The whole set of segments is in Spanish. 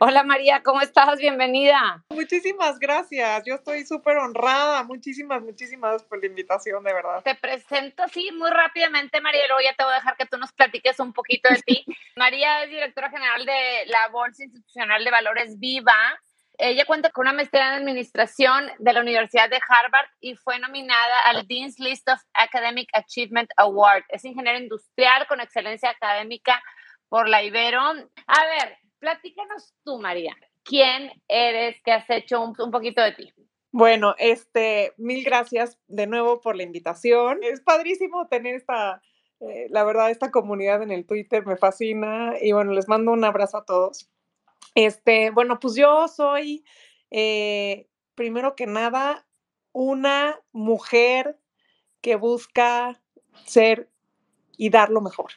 Hola María, ¿cómo estás? Bienvenida. Muchísimas gracias. Yo estoy súper honrada. Muchísimas, muchísimas gracias por la invitación, de verdad. Te presento así muy rápidamente, María, y luego ya te voy a dejar que tú nos platiques un poquito de ti. María es directora general de la Bolsa Institucional de Valores Viva. Ella cuenta con una maestría en administración de la Universidad de Harvard y fue nominada al Dean's List of Academic Achievement Award. Es ingeniero industrial con excelencia académica por la Ibero. A ver, platícanos tú, María. ¿Quién eres? ¿Qué has hecho? Un, poquito de ti. Bueno, este, mil gracias de nuevo por la invitación. Es padrísimo tener esta, eh, la verdad, esta comunidad en el Twitter, me fascina. Y bueno, les mando un abrazo a todos. Este, bueno, pues yo soy, eh, primero que nada, una mujer que busca ser y dar lo mejor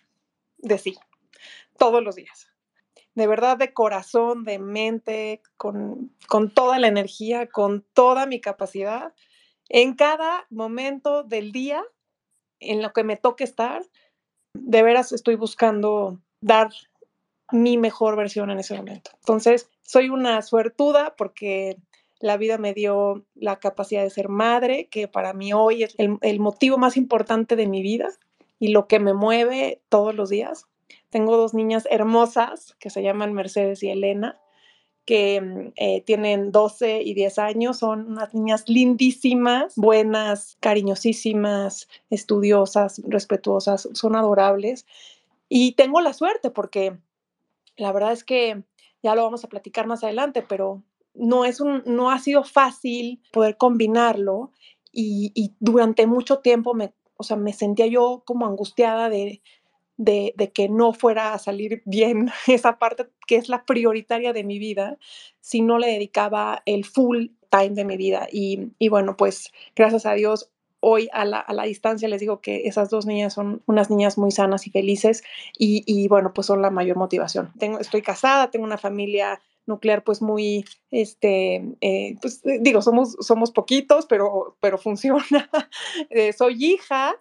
de sí, todos los días de verdad de corazón, de mente, con, con, toda la energía, con toda mi capacidad, en cada momento del día en lo que me toque estar, de veras estoy buscando dar mi mejor versión en ese momento. Entonces, soy una suertuda porque la vida me dio la capacidad de ser madre, que para mí hoy es el, el motivo más importante de mi vida y lo que me mueve todos los días. Tengo dos niñas hermosas que se llaman Mercedes y Elena, que eh, tienen 12 y 10 años. Son unas niñas lindísimas, buenas, cariñosísimas, estudiosas, respetuosas, son adorables. Y tengo la suerte porque la verdad es que ya lo vamos a platicar más adelante, pero no, es un, no ha sido fácil poder combinarlo y, durante mucho tiempo o sea, me sentía yo como angustiada de de, que no fuera a salir bien esa parte que es la prioritaria de mi vida si no le dedicaba el full time de mi vida. Y, bueno, pues gracias a Dios, hoy a la, a la, distancia les digo que esas dos niñas son unas niñas muy sanas y felices y, y bueno, pues son la mayor motivación. Tengo, estoy casada, tengo una familia nuclear pues muy, este, eh, pues digo, somos, somos poquitos, pero, pero funciona. eh, soy hija,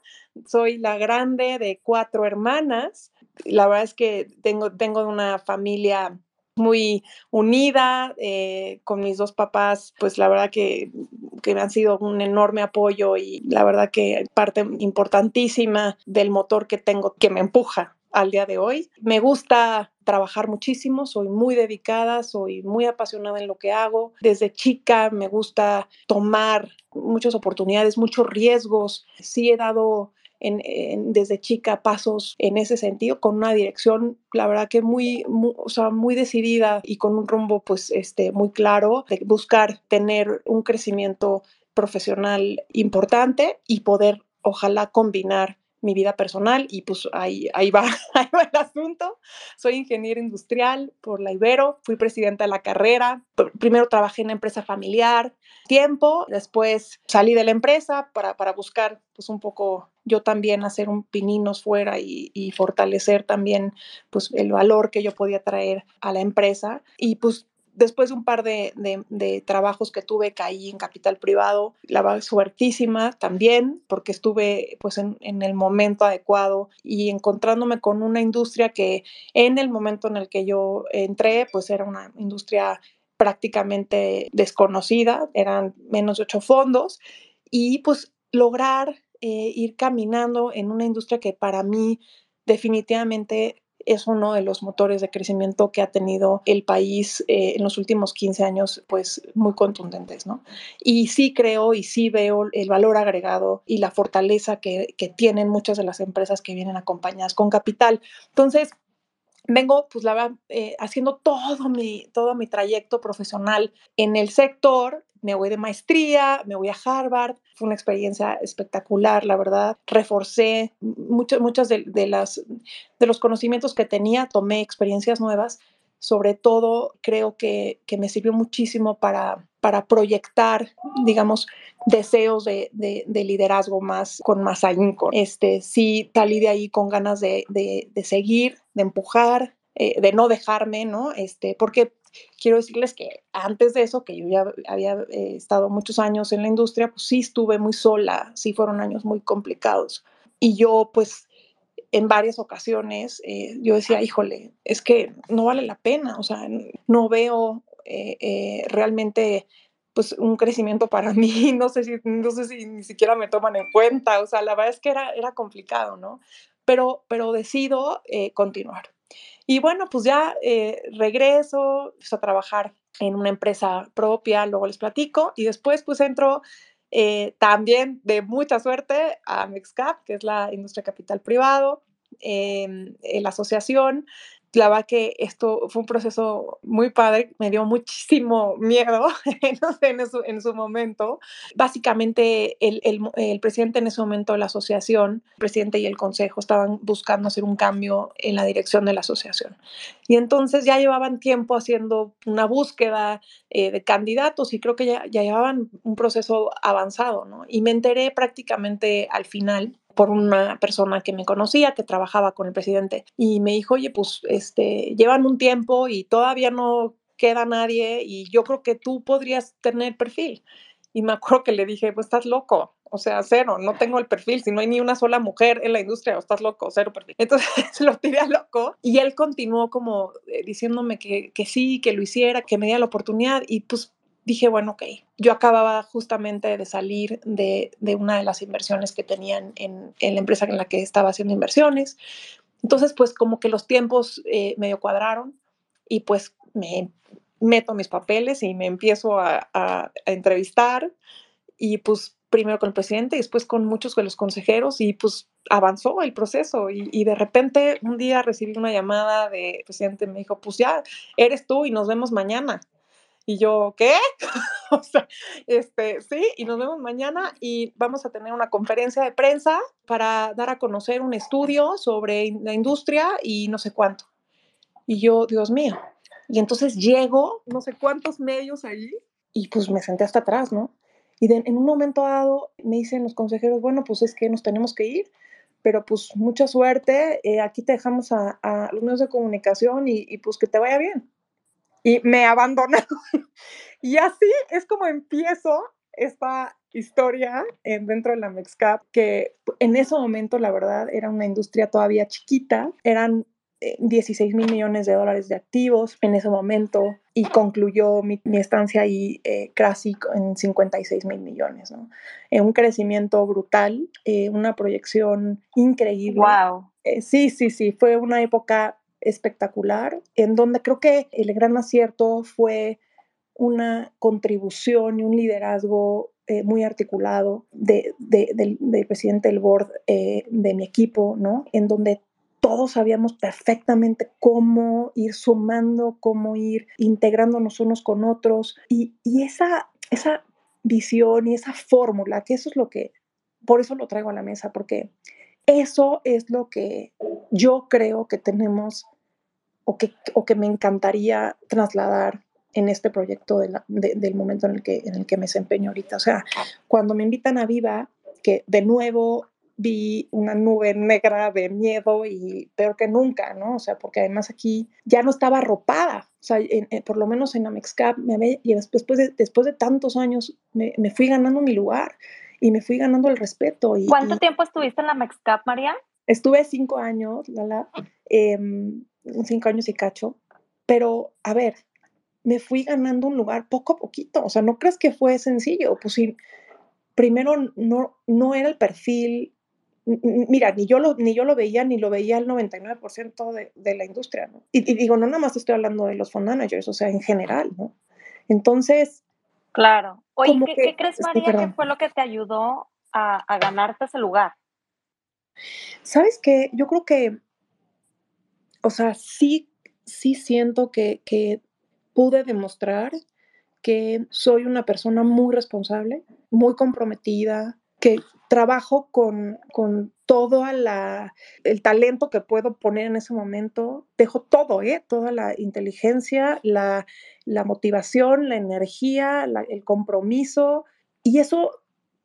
soy la grande de cuatro hermanas. La verdad es que tengo, tengo una familia muy unida eh, con mis dos papás, pues la verdad que, que me han sido un enorme apoyo y la verdad que parte importantísima del motor que tengo que me empuja al día de hoy. Me gusta trabajar muchísimo, soy muy dedicada, soy muy apasionada en lo que hago. Desde chica me gusta tomar muchas oportunidades, muchos riesgos. Sí he dado en, desde chica pasos en ese sentido, con una dirección, la verdad que muy, muy, o sea, muy decidida y con un rumbo pues este, muy claro de buscar tener un crecimiento profesional importante y poder ojalá combinar mi vida personal y pues ahí, ahí, va, ahí va el asunto. Soy ingeniero industrial por la Ibero, fui presidenta de la carrera, primero trabajé en una empresa familiar, tiempo, después salí de la empresa para, para buscar pues un poco yo también hacer un pininos fuera y, y, fortalecer también pues el valor que yo podía traer a la empresa y pues después de un par de, trabajos que tuve, caí en capital privado, la verdad suertísima también, porque estuve pues en, en, el momento adecuado y encontrándome con una industria que en el momento en el que yo entré, pues era una industria prácticamente desconocida, eran menos de ocho fondos y pues lograr eh, ir caminando en una industria que para mí definitivamente es uno de los motores de crecimiento que ha tenido el país eh, en los últimos 15 años, pues muy contundentes, ¿no? Y sí creo y sí veo el valor agregado y la fortaleza que, que tienen muchas de las empresas que vienen acompañadas con capital. Entonces, vengo, pues la verdad, eh, haciendo todo mi, todo mi trayecto profesional en el sector. Me voy de maestría, me voy a Harvard. Fue una experiencia espectacular, la verdad. Reforcé muchos muchas de, de, las, de los conocimientos que tenía, tomé experiencias nuevas. Sobre todo, creo que, que me sirvió muchísimo para, para proyectar, digamos, deseos de, de, de, liderazgo más con más ahínco. Este, sí, salí de ahí con ganas de, de seguir, de empujar, eh, de no dejarme, ¿no? Este, porque quiero decirles que antes de eso, que yo ya había eh, estado muchos años en la industria, pues sí estuve muy sola, sí fueron años muy complicados. Y yo, pues, en varias ocasiones, eh, yo decía, híjole, es que no vale la pena, o sea, no veo eh, eh, realmente pues un crecimiento para mí, no sé si, no sé si ni siquiera me toman en cuenta, o sea, la verdad es que era, era complicado, ¿no? Pero, pero decido eh, continuar. Y bueno, pues ya eh, regreso pues, a trabajar en una empresa propia, luego les platico, y después pues entro eh, también de mucha suerte a Mexcap, que es la industria capital privado, eh, la asociación la verdad que esto fue un proceso muy padre, me dio muchísimo miedo en, su, en su momento. Básicamente el, presidente en ese momento de la asociación, el presidente y el consejo estaban buscando hacer un cambio en la dirección de la asociación. Y entonces ya llevaban tiempo haciendo una búsqueda eh, de candidatos y creo que ya, ya llevaban un proceso avanzado, ¿no? Y me enteré prácticamente al final por una persona que me conocía, que trabajaba con el presidente, y me dijo, oye, pues este, llevan un tiempo y todavía no queda nadie y yo creo que tú podrías tener perfil. Y me acuerdo que le dije, pues estás loco, o sea, cero, no tengo el perfil, si no hay ni una sola mujer en la industria, o estás loco, cero perfil. Entonces lo tiré a loco y él continuó como eh, diciéndome que, que sí, que lo hiciera, que me diera la oportunidad y pues dije, bueno, ok, yo acababa justamente de salir de, de una de las inversiones que tenían en, en, la empresa en la que estaba haciendo inversiones. Entonces, pues como que los tiempos eh, medio cuadraron y pues me meto mis papeles y me empiezo a, a, entrevistar y pues primero con el presidente y después con muchos de los consejeros y pues avanzó el proceso y, de repente un día recibí una llamada del presidente, me dijo, pues ya eres tú y nos vemos mañana. Y yo, ¿qué? o sea, este, sí, y nos vemos mañana y vamos a tener una conferencia de prensa para dar a conocer un estudio sobre la industria y no sé cuánto. Y yo, Dios mío. Y entonces llego, no sé cuántos medios allí, y pues me senté hasta atrás, ¿no? Y de, en un momento dado me dicen los consejeros, bueno, pues es que nos tenemos que ir, pero pues mucha suerte, eh, aquí te dejamos a, a, los medios de comunicación y, y pues que te vaya bien y me abandonaron. y así es como empiezo esta historia dentro de la Mexcap, que en ese momento, la verdad, era una industria todavía chiquita, eran 16 eh, mil millones de dólares de activos en ese momento y concluyó mi, mi estancia ahí eh, casi en 56 mil millones, ¿no? Eh, un crecimiento brutal, eh, una proyección increíble. ¡Wow! Sí, sí, sí, fue una época espectacular, en donde creo que el gran acierto fue una contribución y un liderazgo eh, muy articulado de, de, del, del, presidente del board eh, de mi equipo, ¿no? En donde todos sabíamos perfectamente cómo ir sumando, cómo ir integrándonos unos con otros. Y, y esa, esa visión y esa fórmula, que eso es lo que, por eso lo traigo a la mesa, porque eso es lo que yo creo que tenemos o que, o que me encantaría trasladar en este proyecto de la, de, del momento en el, que, en el que me desempeño ahorita. O sea, cuando me invitan a Viva, que de nuevo vi una nube negra de miedo y peor que nunca, ¿no? O sea, porque además aquí ya no estaba arropada, o sea, en, en, por lo menos en Amexcap, me ve, y después de, después de tantos años me, me, fui ganando mi lugar y me fui ganando el respeto. Y, ¿Cuánto y tiempo estuviste en la Mexcap, María? Estuve cinco años, Lala, eh, cinco años y cacho, pero a ver, me fui ganando un lugar poco a poquito, o sea, no crees que fue sencillo, pues sí, primero no, no era el perfil, mira, ni yo, lo, ni yo lo veía, ni lo veía el 99% de, de, la industria, ¿no? Y, y, digo, no nada más estoy hablando de los fund managers, o sea, en general, ¿no? Entonces... Claro. Oye, ¿qué, que, ¿qué, crees, María, que fue lo que te ayudó a, a ganarte ese lugar? ¿Sabes qué? Yo creo que, o sea, sí sí siento que, que pude demostrar que soy una persona muy responsable, muy comprometida, que trabajo con, con todo la, el talento que puedo poner en ese momento, dejo todo, ¿eh? toda la inteligencia, la, la motivación, la energía, el compromiso, y eso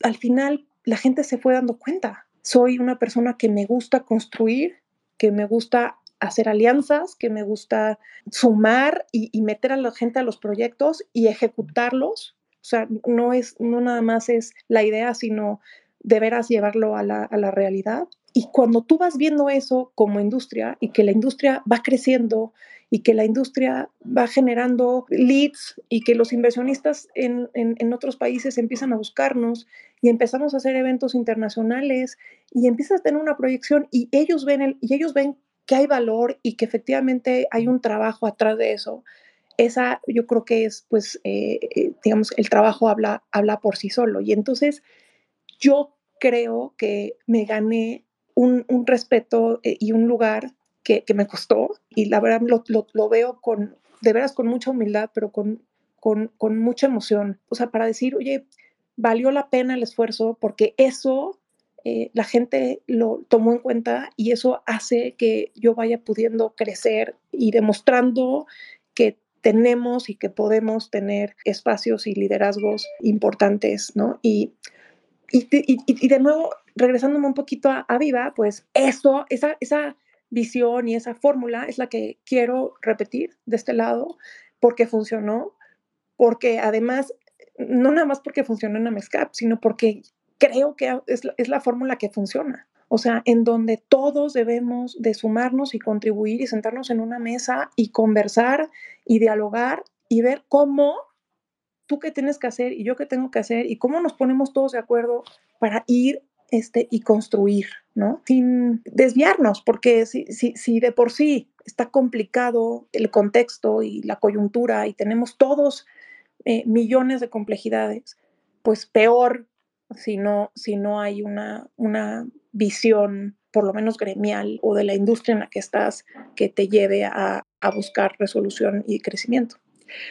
al final la gente se fue dando cuenta. Soy una persona que me gusta construir, que me gusta hacer alianzas, que me gusta sumar y, meter a la gente a los proyectos y ejecutarlos. O sea, no es, no nada más es la idea, sino de veras llevarlo a la, a la realidad. Y cuando tú vas viendo eso como industria y que la industria va creciendo y que la industria va generando leads y que los inversionistas en, en, en, otros países empiezan a buscarnos y empezamos a hacer eventos internacionales y empiezas a tener una proyección y ellos ven, el, y ellos ven que hay valor y que efectivamente hay un trabajo atrás de eso. Esa yo creo que es, pues, eh, eh, digamos, el trabajo habla, habla por sí solo. Y entonces yo creo que me gané un, un respeto eh, y un lugar que, que, me costó y la verdad lo, lo, veo con, de veras con mucha humildad, pero con, con, con mucha emoción. O sea, para decir, oye, valió la pena el esfuerzo porque eso eh, la gente lo tomó en cuenta y eso hace que yo vaya pudiendo crecer y demostrando que tenemos y que podemos tener espacios y liderazgos importantes, ¿no? Y, y, y, de nuevo, regresándome un poquito a, a Viva, pues eso, esa, esa visión y esa fórmula es la que quiero repetir de este lado porque funcionó, porque además, no nada más porque funcionó en Amescap, sino porque creo que es, es la fórmula que funciona. O sea, en donde todos debemos de sumarnos y contribuir y sentarnos en una mesa y conversar y dialogar y ver cómo tú qué tienes que hacer y yo qué tengo que hacer y cómo nos ponemos todos de acuerdo para ir este, y construir, ¿no? Sin desviarnos, porque si, si, si de por sí está complicado el contexto y la coyuntura y tenemos todos eh, millones de complejidades, pues peor si no, si no hay una, una visión por lo menos gremial o de la industria en la que estás que te lleve a, a buscar resolución y crecimiento.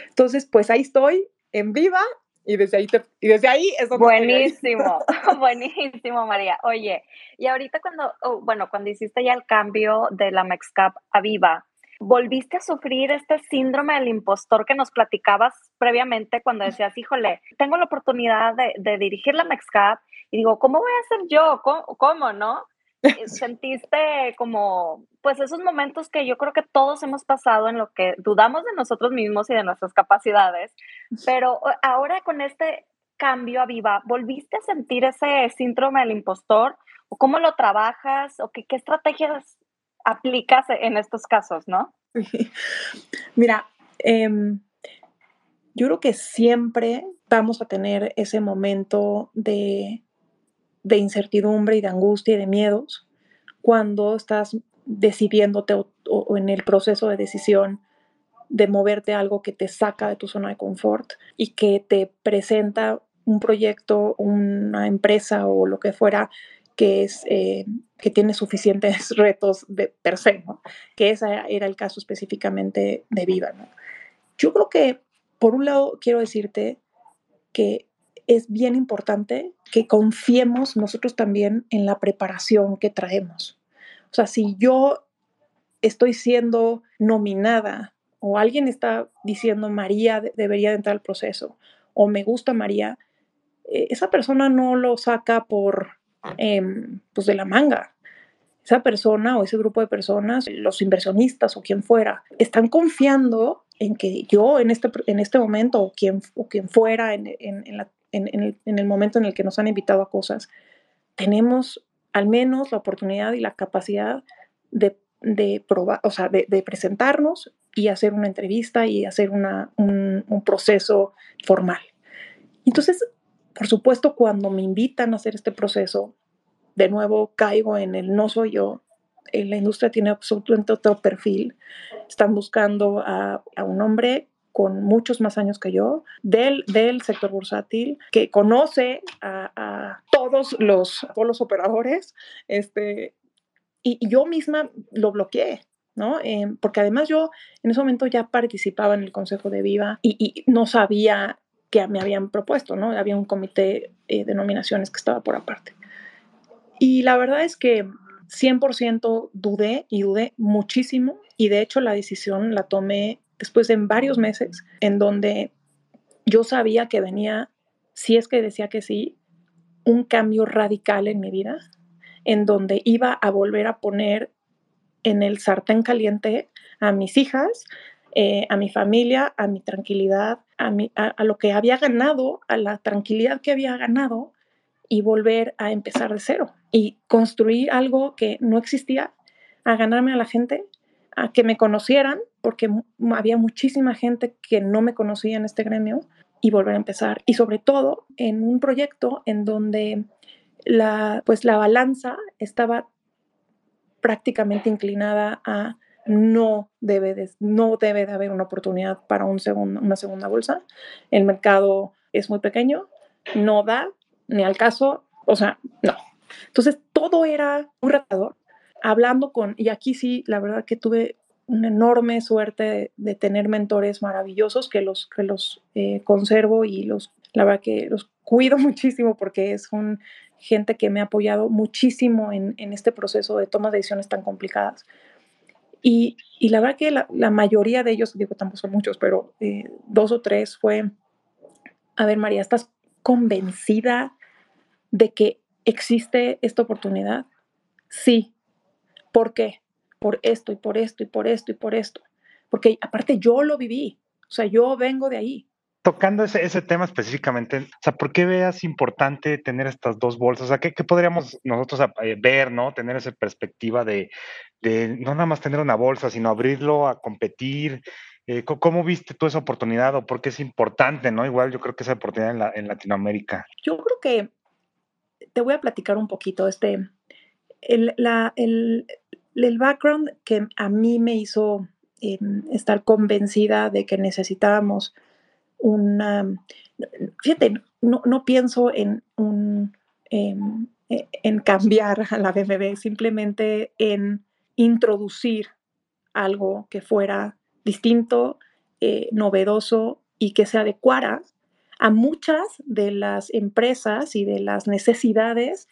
Entonces, pues ahí estoy en viva y desde ahí, te, y desde ahí es donde Buenísimo, buenísimo, María. Oye, y ahorita cuando, oh, bueno, cuando hiciste ya el cambio de la Mexcap a Viva, volviste a sufrir este síndrome del impostor que nos platicabas previamente cuando decías, híjole, tengo la oportunidad de, de dirigir la Mexcap y digo, ¿cómo voy a ser yo? ¿Cómo, cómo no? Sentiste como, pues esos momentos que yo creo que todos hemos pasado en lo que dudamos de nosotros mismos y de nuestras capacidades, pero ahora con este cambio a Viva, ¿volviste a sentir ese síndrome del impostor? ¿O cómo lo trabajas? ¿O qué, qué estrategias aplicas en estos casos, no? Mira, eh, yo creo que siempre vamos a tener ese momento de, de, incertidumbre y de angustia y de miedos cuando estás decidiéndote o, en el proceso de decisión de moverte algo que te saca de tu zona de confort y que te presenta un proyecto, una empresa o lo que fuera que, es, eh, que tiene suficientes retos de per se, que ese era el caso específicamente de Viva. Yo creo que, por un lado, quiero decirte que es bien importante que confiemos nosotros también en la preparación que traemos. O sea, si yo estoy siendo nominada o alguien está diciendo María debería de entrar al proceso o me gusta María, eh, esa persona no lo saca por eh, pues de la manga. Esa persona o ese grupo de personas, los inversionistas o quien fuera, están confiando en que yo en este, en este momento o quien, o quien fuera en, en, en, la, el, en el momento en el que nos han invitado a cosas, tenemos al menos la oportunidad y la capacidad de, de probar, o sea, de, de, presentarnos y hacer una entrevista y hacer una, un, un proceso formal. Entonces, por supuesto, cuando me invitan a hacer este proceso, de nuevo caigo en el no soy yo. Eh, la industria tiene absolutamente otro perfil. Están buscando a, a un hombre con muchos más años que yo, del, del sector bursátil, que conoce a, a todos, los, todos los operadores, este, y, y, yo misma lo bloqueé. ¿no? Em, porque además yo en ese momento ya participaba en el Consejo de Viva y, no sabía que me habían propuesto, ¿no? Había un comité eh, de nominaciones que estaba por aparte. Y la verdad es que 100% dudé y dudé muchísimo y de hecho la decisión la tomé después de varios meses en donde yo sabía que venía, si es que decía que sí, un cambio radical en mi vida, en donde iba a volver a poner en el sartén caliente a mis hijas, eh, a mi familia, a mi tranquilidad, a, lo que había ganado, a la tranquilidad que había ganado y volver a empezar de cero y construir algo que no existía, a ganarme a la gente, a que me conocieran, porque había muchísima gente que no me conocía en este gremio y volver a empezar. Y sobre todo en un proyecto en donde la, pues la balanza estaba prácticamente inclinada a no debe de, no debe de haber una oportunidad para una segunda bolsa. El mercado es muy pequeño, no da ni al caso, o sea, no. Entonces todo era un retador. Hablando con, y aquí sí, la verdad que tuve una enorme suerte de, tener mentores maravillosos que los, que los eh, conservo y los, la verdad que los cuido muchísimo porque es un, gente que me ha apoyado muchísimo en, en este proceso de toma de decisiones tan complicadas. Y, la verdad que la, la, mayoría de ellos, digo, tampoco son muchos, pero eh, dos o tres fue, a ver María, ¿estás convencida de que existe esta oportunidad? Sí. ¿Por qué? Por esto y por esto y por esto y por esto. Porque aparte yo lo viví, o sea, yo vengo de ahí tocando ese, ese, tema específicamente, o sea, ¿por qué veas importante tener estas dos bolsas? O sea, ¿qué, qué podríamos nosotros eh, ver, ¿no? Tener esa perspectiva de, de, no nada más tener una bolsa, sino abrirlo a competir. Eh, ¿Cómo viste tú esa oportunidad o por qué es importante, ¿no? Igual yo creo que esa oportunidad en, la, en Latinoamérica. Yo creo que te voy a platicar un poquito, este, el, la, el, el background que a mí me hizo eh, estar convencida de que necesitábamos una, fíjate, no, no pienso en un, em, e, en cambiar a la BBB, simplemente en introducir algo que fuera distinto, eh, novedoso y que se adecuara a muchas de las empresas y de las necesidades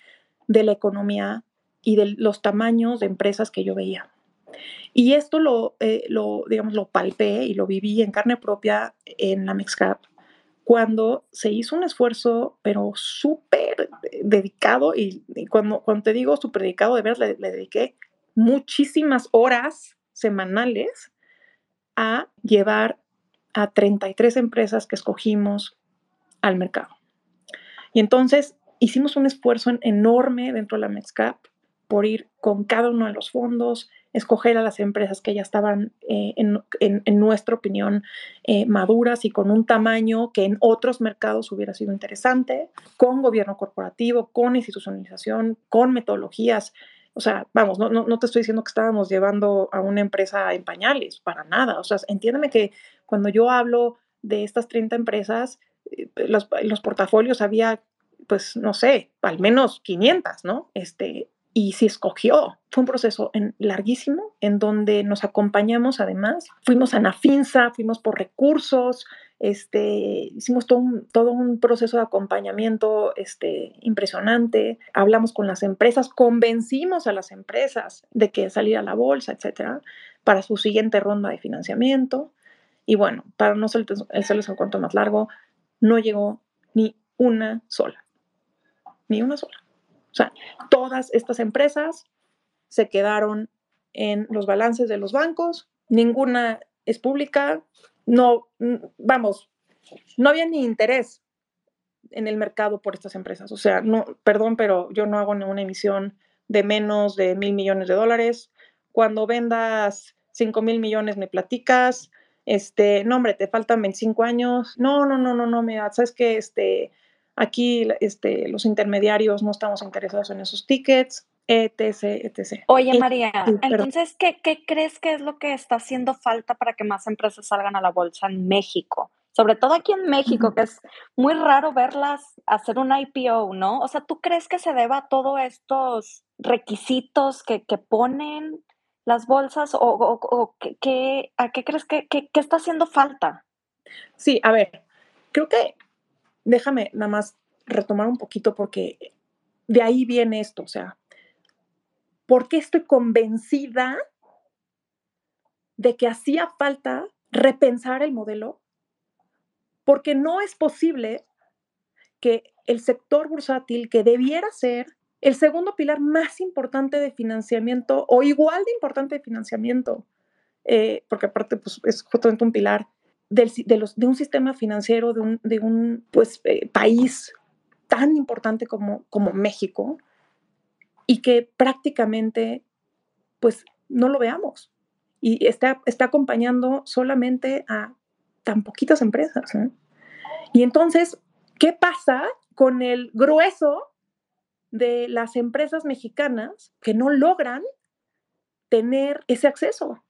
de la economía y de los tamaños de empresas que yo veía. Y esto lo, eh, lo, digamos, lo palpé y lo viví en carne propia en la Mexcap cuando se hizo un esfuerzo, pero súper dedicado, y, cuando, cuando te digo súper dedicado, de verdad le, dediqué muchísimas horas semanales a llevar a 33 empresas que escogimos al mercado. Y entonces hicimos un esfuerzo enorme dentro de la Mexcap por ir con cada uno de los fondos, escoger a las empresas que ya estaban, eh, en, nuestra opinión, eh, maduras y con un tamaño que en otros mercados hubiera sido interesante, con gobierno corporativo, con institucionalización, con metodologías. O sea, vamos, no, no, te estoy diciendo que estábamos llevando a una empresa en pañales, para nada. O sea, entiéndeme que cuando yo hablo de estas 30 empresas, eh, los, los portafolios había pues no sé, al menos 500, ¿no? Este, y se escogió. Fue un proceso en, larguísimo en donde nos acompañamos además. Fuimos a Nafinsa, fuimos por recursos, este, hicimos todo un, todo un proceso de acompañamiento este, impresionante. Hablamos con las empresas, convencimos a las empresas de que saliera a la bolsa, etcétera, para su siguiente ronda de financiamiento. Y bueno, para no el, el cuento más largo, no llegó ni una sola. Ni una sola. O sea, todas estas empresas se quedaron en los balances de los bancos, ninguna es pública, no, vamos, no había ni interés en el mercado por estas empresas. O sea, no, perdón, pero yo no hago ninguna emisión de menos de mil millones de dólares. Cuando vendas cinco mil millones me platicas, este, no, hombre, te faltan 25 años. No, no, no, no, no, me sabes que este, Aquí este, los intermediarios no estamos interesados en esos tickets, etc, etc. Oye, María, entonces, ¿qué, ¿qué crees que es lo que está haciendo falta para que más empresas salgan a la bolsa en México? Sobre todo aquí en México, que es muy raro verlas hacer un IPO, ¿no? O sea, ¿tú crees que se deba a todos estos requisitos que, que ponen? las bolsas o, qué, a qué crees que, que, está haciendo falta? Sí, a ver, creo que déjame nada más retomar un poquito porque de ahí viene esto, o sea, ¿por qué estoy convencida de que hacía falta repensar el modelo? Porque no es posible que el sector bursátil, que debiera ser el segundo pilar más importante de financiamiento o igual de importante de financiamiento, eh, porque aparte pues, es justamente un pilar de, un sistema financiero de un, pues, eh, país tan importante como, México y que prácticamente pues no lo veamos y está acompañando solamente a tan poquitas empresas. Y entonces, ¿qué pasa con el grueso de las empresas mexicanas que no logran tener ese acceso?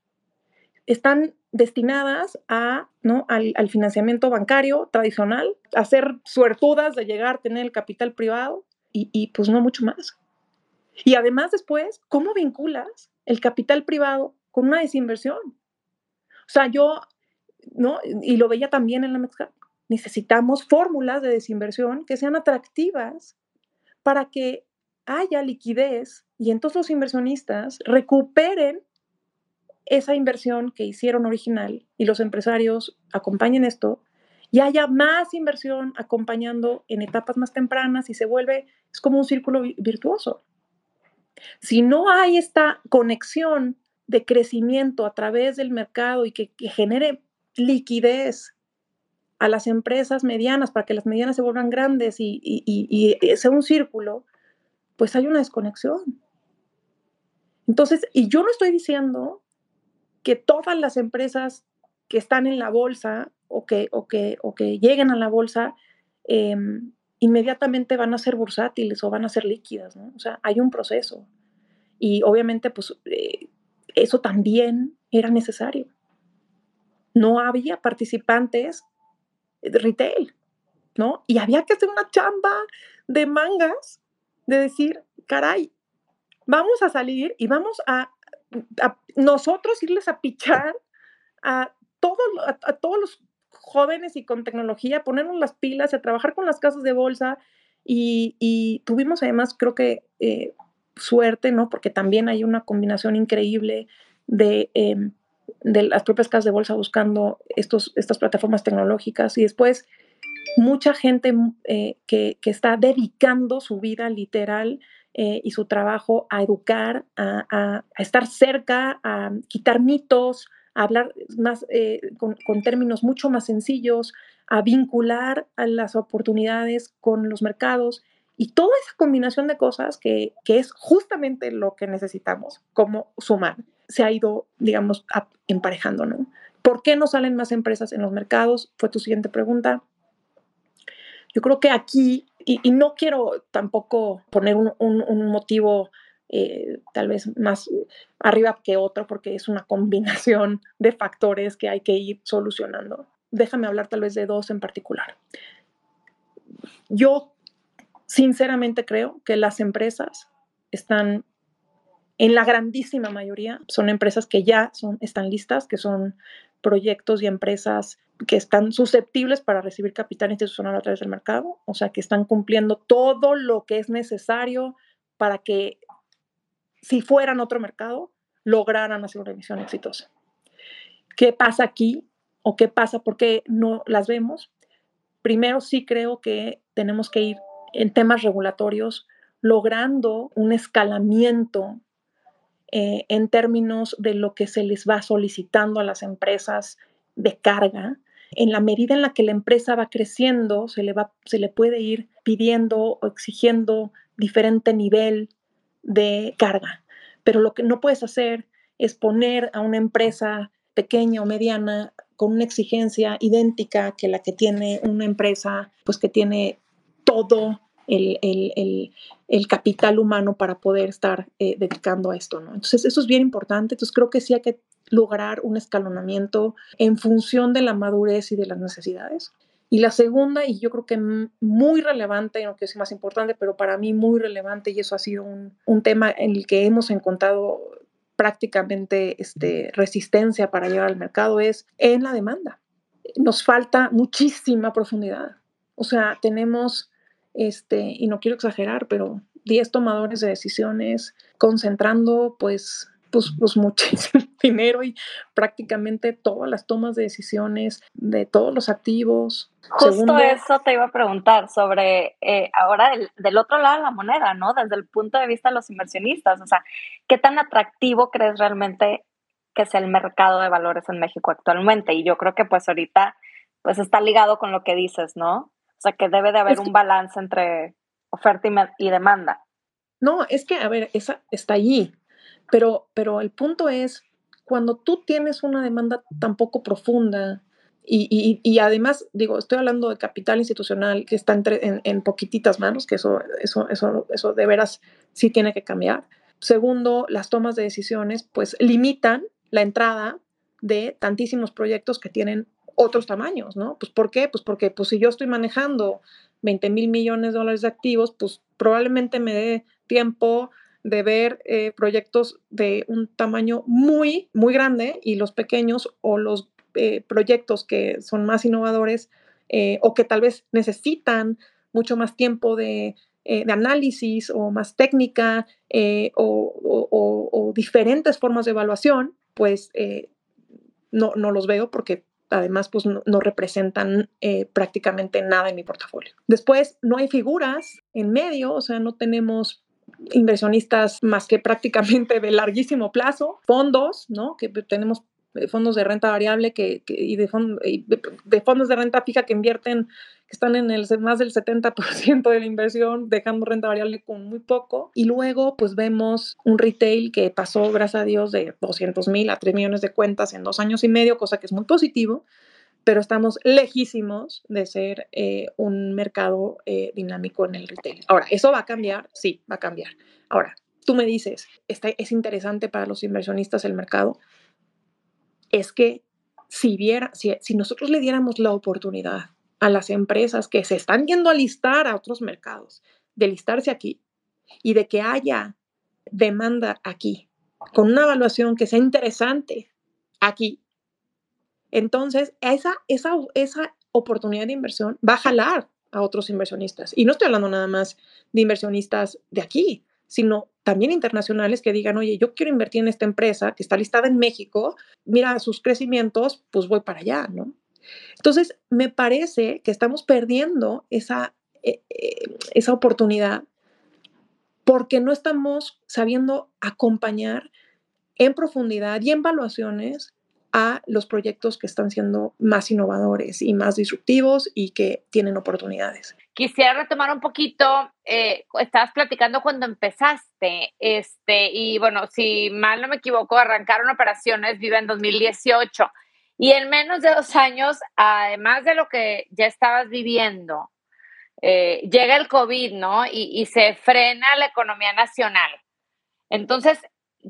Están destinadas a, ¿no? al, financiamiento bancario tradicional, a ser suertudas de llegar a tener el capital privado y, y pues no mucho más. Y además después, ¿cómo vinculas el capital privado con una desinversión? O sea, yo, ¿no? Y lo veía también en la Mexicana necesitamos fórmulas de desinversión que sean atractivas para que haya liquidez y entonces los inversionistas recuperen esa inversión que hicieron original y los empresarios acompañen esto y haya más inversión acompañando en etapas más tempranas y se vuelve, es como un círculo virtuoso. Si no hay esta conexión de crecimiento a través del mercado y que, genere liquidez a las empresas medianas para que las medianas se vuelvan grandes y, y, sea un círculo, pues hay una desconexión. Entonces, y yo no estoy diciendo que todas las empresas que están en la bolsa o que, o que, o que lleguen a la bolsa em, inmediatamente van a ser bursátiles o van a ser líquidas, ¿no? O sea, hay un proceso. Y obviamente, pues, eh, eso también era necesario. No había participantes retail, ¿no? Y había que hacer una chamba de mangas, de decir, caray, vamos a salir y vamos a, nosotros irles a pichar a, todos a, todos los jóvenes y con tecnología, ponernos las pilas, a trabajar con las casas de bolsa y, tuvimos además, creo que, eh, suerte, ¿no? Porque también hay una combinación increíble de... Em, de las propias casas de bolsa buscando estos, estas plataformas tecnológicas y después mucha gente eh, que, está dedicando su vida literal eh, y su trabajo a educar, a, estar cerca, a quitar mitos, a hablar más eh, con, términos mucho más sencillos, a vincular a las oportunidades con los mercados y toda esa combinación de cosas que, que es justamente lo que necesitamos, como sumar se ha ido, digamos, emparejando, ¿no? ¿Por qué no salen más empresas en los mercados? Fue tu siguiente pregunta. Yo creo que aquí, y, no quiero tampoco poner un, motivo eh, tal vez más arriba que otro, porque es una combinación de factores que hay que ir solucionando. Déjame hablar tal vez de dos en particular. Yo sinceramente creo que las empresas están en la grandísima mayoría son empresas que ya son, están listas, que son proyectos y empresas que están susceptibles para recibir capital institucional a través del mercado, o sea, que están cumpliendo todo lo que es necesario para que si fueran otro mercado, lograran hacer una emisión exitosa. ¿Qué pasa aquí o qué pasa? ¿Por qué no las vemos? Primero, sí creo que tenemos que ir en temas regulatorios logrando un escalamiento eh, en términos de lo que se les va solicitando a las empresas de carga. En la medida en la que la empresa va creciendo, se le, va, se le puede ir pidiendo o exigiendo diferente nivel de carga. Pero lo que no puedes hacer es poner a una empresa pequeña o mediana con una exigencia idéntica que la que tiene una empresa, pues que tiene todo el, capital humano para poder estar eh, dedicando a esto. Entonces, eso es bien importante. Entonces, creo que sí hay que lograr un escalonamiento en función de la madurez y de las necesidades. Y la segunda, y yo creo que muy relevante, no que es más importante, pero para mí muy relevante, y eso ha sido un, tema en el que hemos encontrado prácticamente este, resistencia para llegar al mercado es en la demanda. Nos falta muchísima profundidad. O sea, tenemos, este, y no quiero exagerar, pero 10 tomadores de decisiones concentrando pues pues, pues muchísimo dinero y prácticamente todas las tomas de decisiones de todos los activos. Justo eso te iba a preguntar sobre eh, ahora del, otro lado de la moneda, ¿no? Desde el punto de vista de los inversionistas, o sea, ¿qué tan atractivo crees realmente que sea el mercado de valores en México actualmente? Y yo creo que pues ahorita pues está ligado con lo que dices, ¿no? O sea, que debe de haber un balance entre oferta y, y demanda. No, es que, a ver, esa está allí, pero, pero el punto es, cuando tú tienes una demanda tan poco profunda, y, y, y, además, digo, estoy hablando de capital institucional que está entre, en, en, poquititas manos, que eso, eso, eso, eso de veras sí tiene que cambiar. Segundo, las tomas de decisiones pues limitan la entrada de tantísimos proyectos que tienen otros tamaños, ¿no? Pues ¿por qué? Pues porque pues si yo estoy manejando 20 mil millones de dólares de activos, pues probablemente me dé tiempo de ver eh, proyectos de un tamaño muy, muy grande y los pequeños o los eh, proyectos que son más innovadores eh, o que tal vez necesitan mucho más tiempo de, análisis o más técnica o, diferentes formas de evaluación, pues no, no, los veo porque además pues no, no representan prácticamente nada en mi portafolio. Después, no hay figuras en medio, o sea, no tenemos inversionistas más que prácticamente de larguísimo plazo, fondos, ¿no? Que tenemos eh, fondos de renta variable que, y, de, de, fondos de renta fija que invierten, que están en el más del 70% de la inversión, dejando renta variable con muy poco. Y luego, pues vemos un retail que pasó, gracias a Dios, de 200 mil a 3 millones de cuentas en dos años y medio, cosa que es muy positivo pero estamos lejísimos de ser eh, un mercado eh, dinámico en el retail. Ahora, ¿eso va a cambiar? Sí, va a cambiar. Ahora, tú me dices, está, es interesante para los inversionistas el mercado. Es que si, viera, si, si nosotros le diéramos la oportunidad a las empresas que se están yendo a listar a otros mercados, de listarse aquí y de que haya demanda aquí, con una evaluación que sea interesante aquí, entonces, esa, esa, esa oportunidad de inversión va a jalar a otros inversionistas. Y no estoy hablando nada más de inversionistas de aquí, sino también internacionales que digan, oye, yo quiero invertir en esta empresa que está listada en México, mira sus crecimientos, pues voy para allá, ¿no? Entonces, me parece que estamos perdiendo esa, eh, eh, esa oportunidad porque no estamos sabiendo acompañar en profundidad y en evaluaciones a los proyectos que están siendo más innovadores y más disruptivos y que tienen oportunidades. Quisiera retomar un poquito, eh, estabas platicando cuando empezaste, este, y bueno, si mal no me equivoco, arrancaron operaciones Viva en 2018 y en menos de dos años, además de lo que ya estabas viviendo, eh, llega el COVID, ¿no? Y, y se frena la economía nacional. Entonces,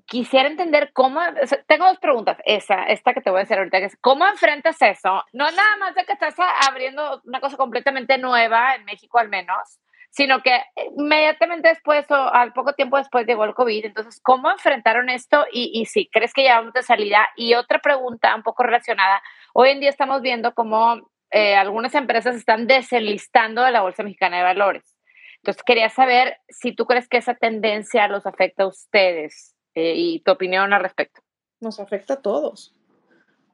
quisiera entender cómo, tengo dos preguntas, esa, esta que te voy a hacer ahorita, que es, ¿cómo enfrentas eso? No nada más de que estás abriendo una cosa completamente nueva, en México al menos, sino que inmediatamente después o al poco tiempo después llegó el COVID, entonces, ¿cómo enfrentaron esto? Y, y si crees que ya vamos de salida. Y otra pregunta un poco relacionada, hoy en día estamos viendo cómo eh, algunas empresas están desenlistando de la Bolsa Mexicana de Valores. Entonces, quería saber si tú crees que esa tendencia los afecta a ustedes. Eh, y tu opinión al respecto. Nos afecta a todos.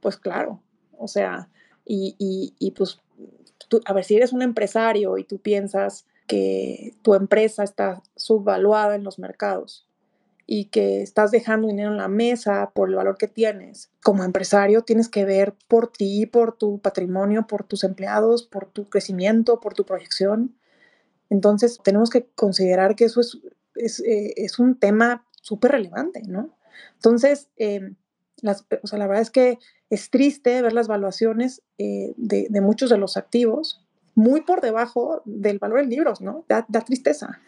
Pues claro, o sea, y, y, pues, a ver, si eres un empresario y tú piensas que tu empresa está subvaluada en los mercados y que estás dejando dinero en la mesa por el valor que tienes, como empresario tienes que ver por ti, por tu patrimonio, por tus empleados, por tu crecimiento, por tu proyección. Entonces, tenemos que considerar que eso es, es, eh, es un tema súper relevante, ¿no? Entonces, em, o sea, la verdad es que es triste ver las valuaciones eh, de, muchos de los activos muy por debajo del valor en libros, ¿no? Da, tristeza.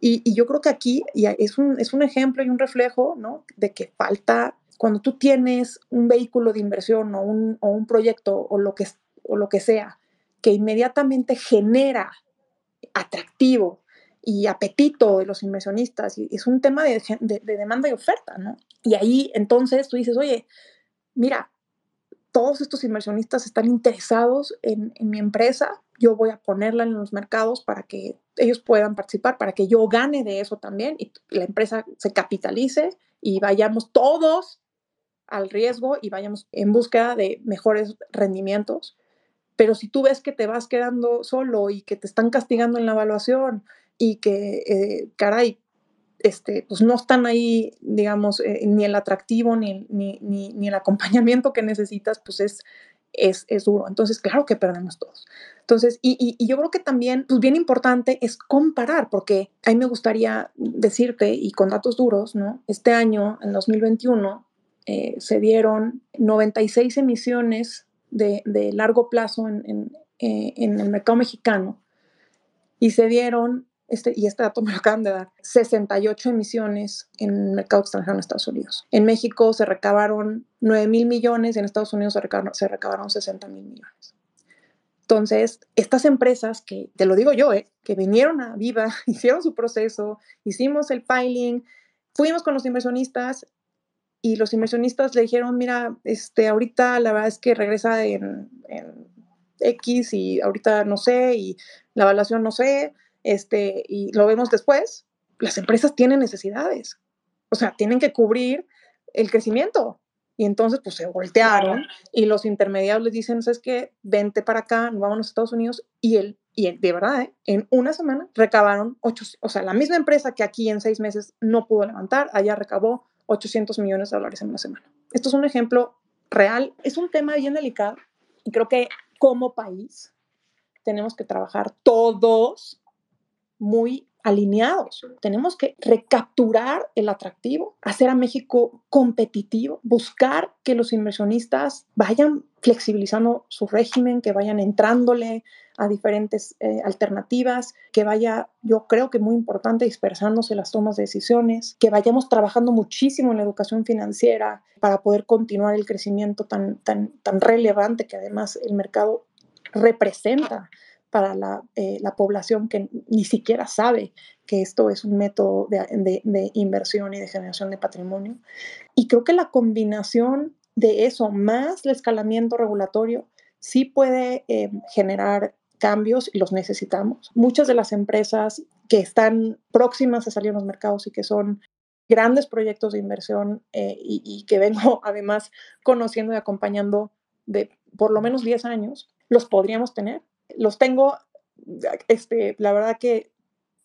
Y, yo creo que aquí es, un, es un ejemplo y un reflejo, ¿no? De que falta, cuando tú tienes un vehículo de inversión o un, o un proyecto o lo, que, o lo que sea, que inmediatamente genera atractivo y apetito de los inversionistas. Y es un tema de, de, demanda y oferta, ¿no? Y ahí entonces tú dices, oye, mira, todos estos inversionistas están interesados en, en, mi empresa, yo voy a ponerla en los mercados para que ellos puedan participar, para que yo gane de eso también y la empresa se capitalice y vayamos todos al riesgo y vayamos en búsqueda de mejores rendimientos. Pero si tú ves que te vas quedando solo y que te están castigando en la evaluación y que, eh, caray, este, pues no están ahí, digamos, eh, ni el atractivo ni, ni, ni, el acompañamiento que necesitas, pues es, es, es, duro. Entonces, claro que perdemos todos. Entonces, y, y, yo creo que también, pues bien importante es comparar, porque a mí me gustaría decirte, y con datos duros, ¿no? Este año, en 2021, eh, se dieron 96 emisiones de, de largo plazo en, en, en el mercado mexicano y se dieron este, y este dato me lo acaban de dar, 68 emisiones en el mercado extranjero en Estados Unidos. En México se recabaron 9 mil millones y en Estados Unidos se recabaron, se recabaron 60 mil millones. Entonces, estas empresas que, te lo digo yo, eh, que vinieron a Viva, hicieron su proceso, hicimos el filing, fuimos con los inversionistas y los inversionistas le dijeron, mira, este, ahorita la verdad es que regresa en, en X y ahorita no sé y la evaluación no sé, este, y lo vemos después, las empresas tienen necesidades. O sea, tienen que cubrir el crecimiento. Y entonces, pues se voltearon y los intermediarios les dicen, ¿sabes qué? Vente para acá, vámonos a Estados Unidos. Y él, y de verdad, ¿eh? en una semana recabaron ocho, o sea, la misma empresa que aquí en seis meses no pudo levantar, allá recabó 800 millones de dólares en una semana. Esto es un ejemplo real. Es un tema bien delicado y creo que como país tenemos que trabajar todos muy alineados. Tenemos que recapturar el atractivo, hacer a México competitivo, buscar que los inversionistas vayan flexibilizando su régimen, que vayan entrándole a diferentes eh, alternativas, que vaya, yo creo que muy importante, dispersándose las tomas de decisiones, que vayamos trabajando muchísimo en la educación financiera para poder continuar el crecimiento tan, tan, tan relevante que además el mercado representa para la, eh, la, población que ni siquiera sabe que esto es un método de, inversión y de generación de patrimonio. Y creo que la combinación de eso más el escalamiento regulatorio sí puede eh, generar cambios y los necesitamos. Muchas de las empresas que están próximas a salir a los mercados y que son grandes proyectos de inversión eh, y, y, que vengo además conociendo y acompañando de por lo menos 10 años, los podríamos tener los tengo, este, la verdad que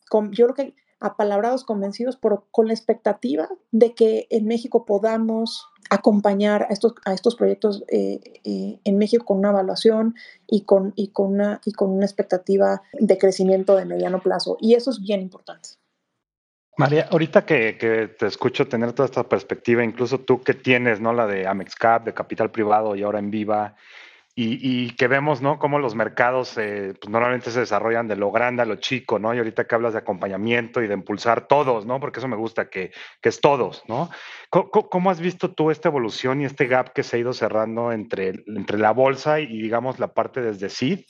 con, yo creo que apalabrados, convencidos, por, con la expectativa de que en México podamos acompañar a estos, a estos proyectos eh, eh, en México con una evaluación y con, y, con una, y con una expectativa de crecimiento de mediano plazo. Y eso es bien importante. María, ahorita que, que, te escucho tener toda esta perspectiva, incluso tú que tienes, ¿no? La de AmexCap, de capital privado y ahora en Viva, y, que vemos, ¿no? Cómo los mercados eh, pues normalmente se desarrollan de lo grande a lo chico, ¿no? Y ahorita que hablas de acompañamiento y de impulsar todos, ¿no? Porque eso me gusta, que, que es todos, ¿no? ¿Cómo, has visto tú esta evolución y este gap que se ha ido cerrando entre, entre la bolsa y, digamos, la parte desde SID?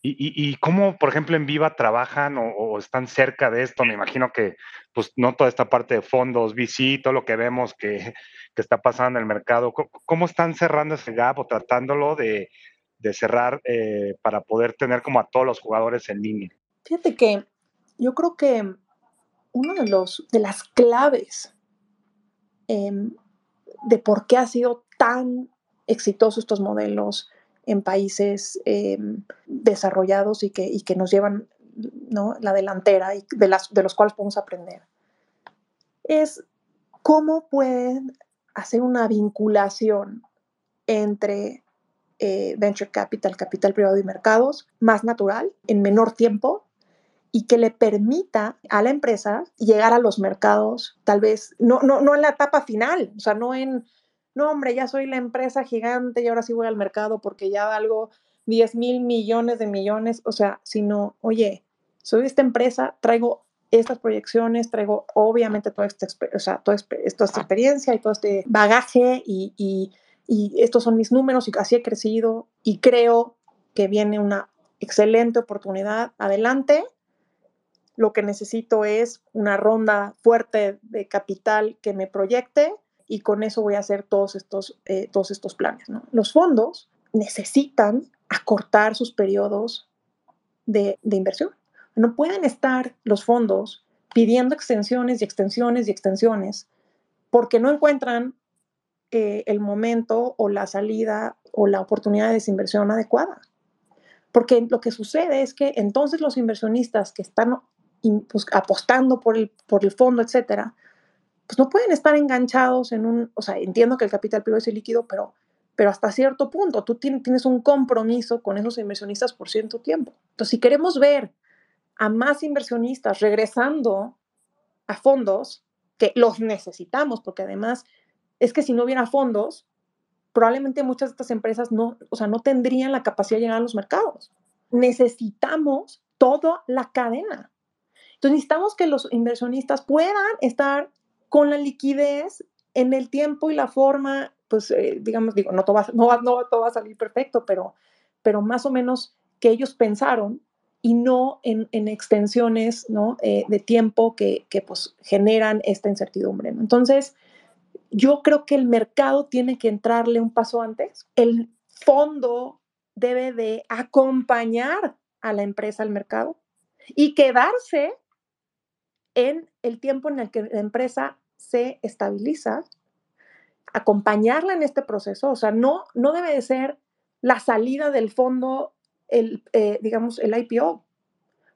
Y, cómo, por ejemplo, en Viva trabajan o, están cerca de esto. Me imagino que, pues, no toda esta parte de fondos, VC, todo lo que vemos que, está pasando en el mercado. ¿Cómo, están cerrando ese gap o tratándolo de, cerrar eh, para poder tener como a todos los jugadores en línea? Fíjate que yo creo que una de, los, de las claves eh, de por qué ha sido tan exitoso estos modelos en países eh, desarrollados y que, que nos llevan la delantera y de, las, de los cuales podemos aprender. Es cómo pueden hacer una vinculación entre eh, venture capital, capital privado y mercados más natural, en menor tiempo y que le permita a la empresa llegar a los mercados, tal vez, no, no, no en la etapa final, o sea, no en, no hombre, ya soy la empresa gigante y ahora sí voy al mercado porque ya valgo 10 mil millones de millones, o sea, sino, oye, soy esta empresa, traigo estas proyecciones, traigo obviamente toda esta, o sea, toda, esta experiencia y todo este bagaje y, y, y, estos son mis números y así he crecido y creo que viene una excelente oportunidad. Adelante, lo que necesito es una ronda fuerte de capital que me proyecte y con eso voy a hacer todos estos, eh, todos estos planes. Los fondos necesitan acortar sus periodos de, de inversión. No pueden estar los fondos pidiendo extensiones y extensiones y extensiones porque no encuentran eh, el momento o la salida o la oportunidad de desinversión adecuada. Porque lo que sucede es que entonces los inversionistas que están pues, apostando por el, por el fondo, etcétera, pues no pueden estar enganchados en un, o sea, entiendo que el capital privado es líquido, pero, pero hasta cierto punto tú tienes un compromiso con esos inversionistas por cierto tiempo. Entonces, si queremos ver a más inversionistas regresando a fondos, que los necesitamos, porque además es que si no hubiera fondos, probablemente muchas de estas empresas no, o sea, no tendrían la capacidad de llegar a los mercados. Necesitamos toda la cadena. Entonces necesitamos que los inversionistas puedan estar con la liquidez en el tiempo y la forma, pues eh, digamos, digo, no todo, va, no, no todo va a salir perfecto, pero, pero más o menos que ellos pensaron y no en, en extensiones ¿no? Eh, de tiempo que, que, pues, generan esta incertidumbre. Entonces, yo creo que el mercado tiene que entrarle un paso antes. El fondo debe de acompañar a la empresa al mercado y quedarse en el tiempo en el que la empresa se estabiliza, acompañarla en este proceso. O sea, no, no debe de ser la salida del fondo el, eh, digamos, el IPO.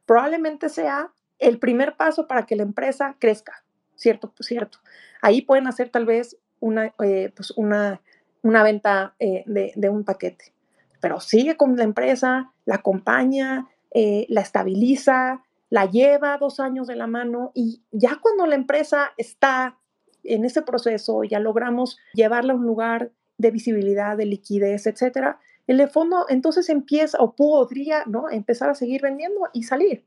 Probablemente sea el primer paso para que la empresa crezca, ¿cierto? Pues cierto. Ahí pueden hacer tal vez una, eh, pues una, una venta eh, de, de, un paquete, pero sigue con la empresa, la acompaña, la estabiliza, la lleva dos años de la mano y ya cuando la empresa está en ese proceso, ya logramos llevarla a un lugar de visibilidad, de liquidez, etcétera, el fondo entonces empieza o podría ¿no? empezar a seguir vendiendo y salir.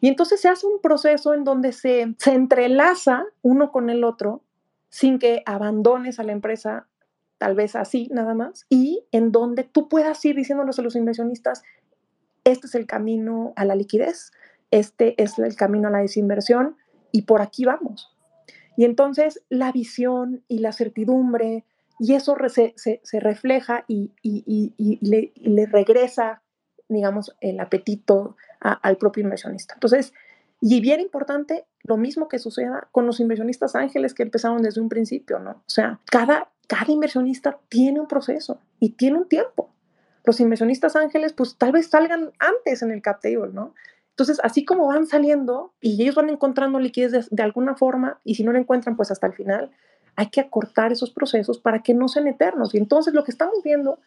Y entonces se hace un proceso en donde se, se entrelaza uno con el otro sin que abandones a la empresa, tal vez así nada más, y en donde tú puedas ir diciéndoles a los inversionistas, este es el camino a la liquidez, este es el camino a la desinversión y por aquí vamos. Y entonces la visión y la certidumbre y eso se, refleja y, le, regresa, digamos, el apetito al propio inversionista. Entonces, y bien importante, lo mismo que suceda con los inversionistas ángeles que empezaron desde un principio, ¿no? O sea, cada, cada inversionista tiene un proceso y tiene un tiempo. Los inversionistas ángeles, pues tal vez salgan antes en el cap table, ¿no? Entonces, así como van saliendo y ellos van encontrando liquidez de, alguna forma, y si no la encuentran, pues hasta el final, hay que acortar esos procesos para que no sean eternos. Y entonces lo que estamos viendo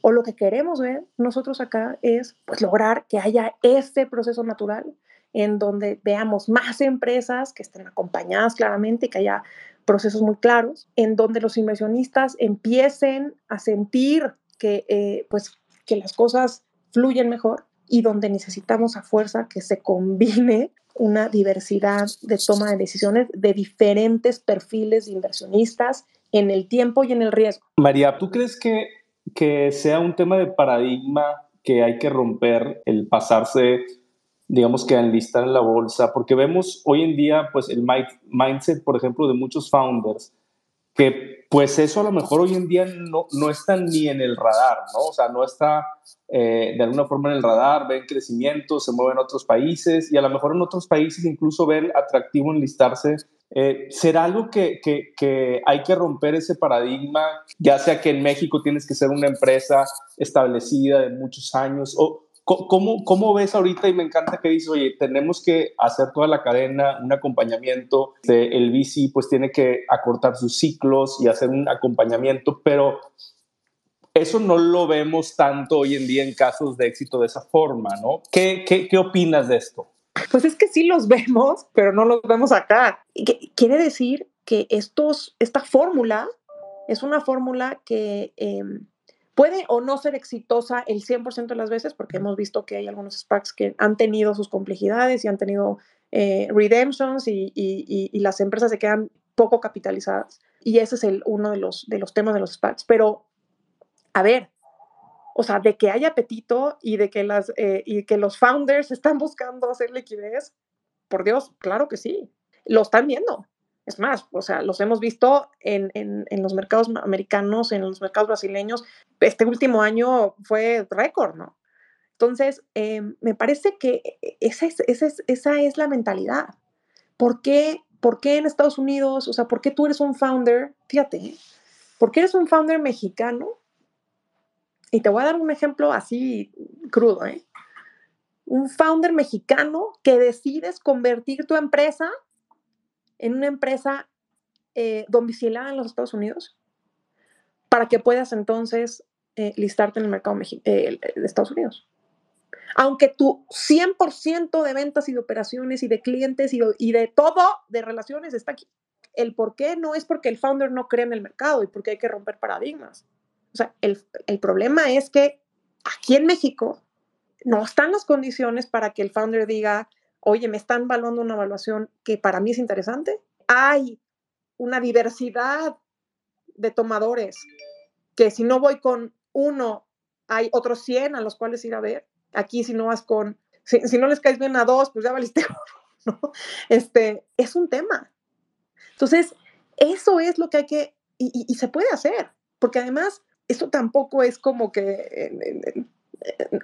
o lo que queremos ver nosotros acá es pues lograr que haya este proceso natural en donde veamos más empresas que estén acompañadas claramente, que haya procesos muy claros, en donde los inversionistas empiecen a sentir que, eh, pues, que las cosas fluyen mejor y donde necesitamos a fuerza que se combine una diversidad de toma de decisiones de diferentes perfiles de inversionistas en el tiempo y en el riesgo. María, ¿tú crees que, que sea un tema de paradigma que hay que romper el pasarse, digamos que a enlistar en la bolsa? Porque vemos hoy en día, pues el mindset, por ejemplo, de muchos founders que pues eso a lo mejor hoy en día no, no está ni en el radar, ¿no? O sea, no está eh, de alguna forma en el radar, ven crecimiento, se mueven otros países y a lo mejor en otros países incluso ven atractivo enlistarse. Eh, ¿Será algo que, que, que, hay que romper ese paradigma, ya sea que en México tienes que ser una empresa establecida de muchos años o, ¿Cómo, ¿Cómo, ves ahorita? Y me encanta que dices, oye, tenemos que hacer toda la cadena, un acompañamiento. El VC pues tiene que acortar sus ciclos y hacer un acompañamiento, pero eso no lo vemos tanto hoy en día en casos de éxito de esa forma, ¿no? ¿Qué, qué, qué opinas de esto? Pues es que sí los vemos, pero no los vemos acá. Quiere decir que estos, esta fórmula es una fórmula que... Eh, Puede o no ser exitosa el 100% de las veces, porque hemos visto que hay algunos SPACs que han tenido sus complejidades y han tenido eh, redemptions y, y, las empresas se quedan poco capitalizadas. Y ese es el, uno de los, de los temas de los SPACs. Pero, a ver, o sea, de que hay apetito y de que, las, eh, y que los founders están buscando hacer liquidez, por Dios, claro que sí. Lo están viendo. Es más, o sea, los hemos visto en, en, en los mercados americanos, en los mercados brasileños. Este último año fue récord, ¿no? Entonces, eh, me parece que esa es, esa, es, esa es la mentalidad. ¿Por qué, ¿Por qué en Estados Unidos? O sea, ¿por qué tú eres un founder? Fíjate, ¿eh? ¿por qué eres un founder mexicano? Y te voy a dar un ejemplo así crudo, ¿eh? Un founder mexicano que decides convertir tu empresa en una empresa eh, domiciliada en los Estados Unidos para que puedas entonces eh, listarte en el mercado eh, de Estados Unidos. Aunque tu 100% de ventas y de operaciones y de clientes y de, y de todo, de relaciones, está aquí. El por qué no es porque el founder no cree en el mercado y porque hay que romper paradigmas. O sea, el, el problema es que aquí en México no están las condiciones para que el founder diga, oye, me están evaluando una evaluación que para mí es interesante. Hay una diversidad de tomadores que si no voy con uno, hay otros 100 a los cuales ir a ver. Aquí si no vas con, si, no les caes bien a dos, pues ya valiste ¿no? Este, es un tema. Entonces, eso es lo que hay que, y, y, y se puede hacer, porque además, esto tampoco es como que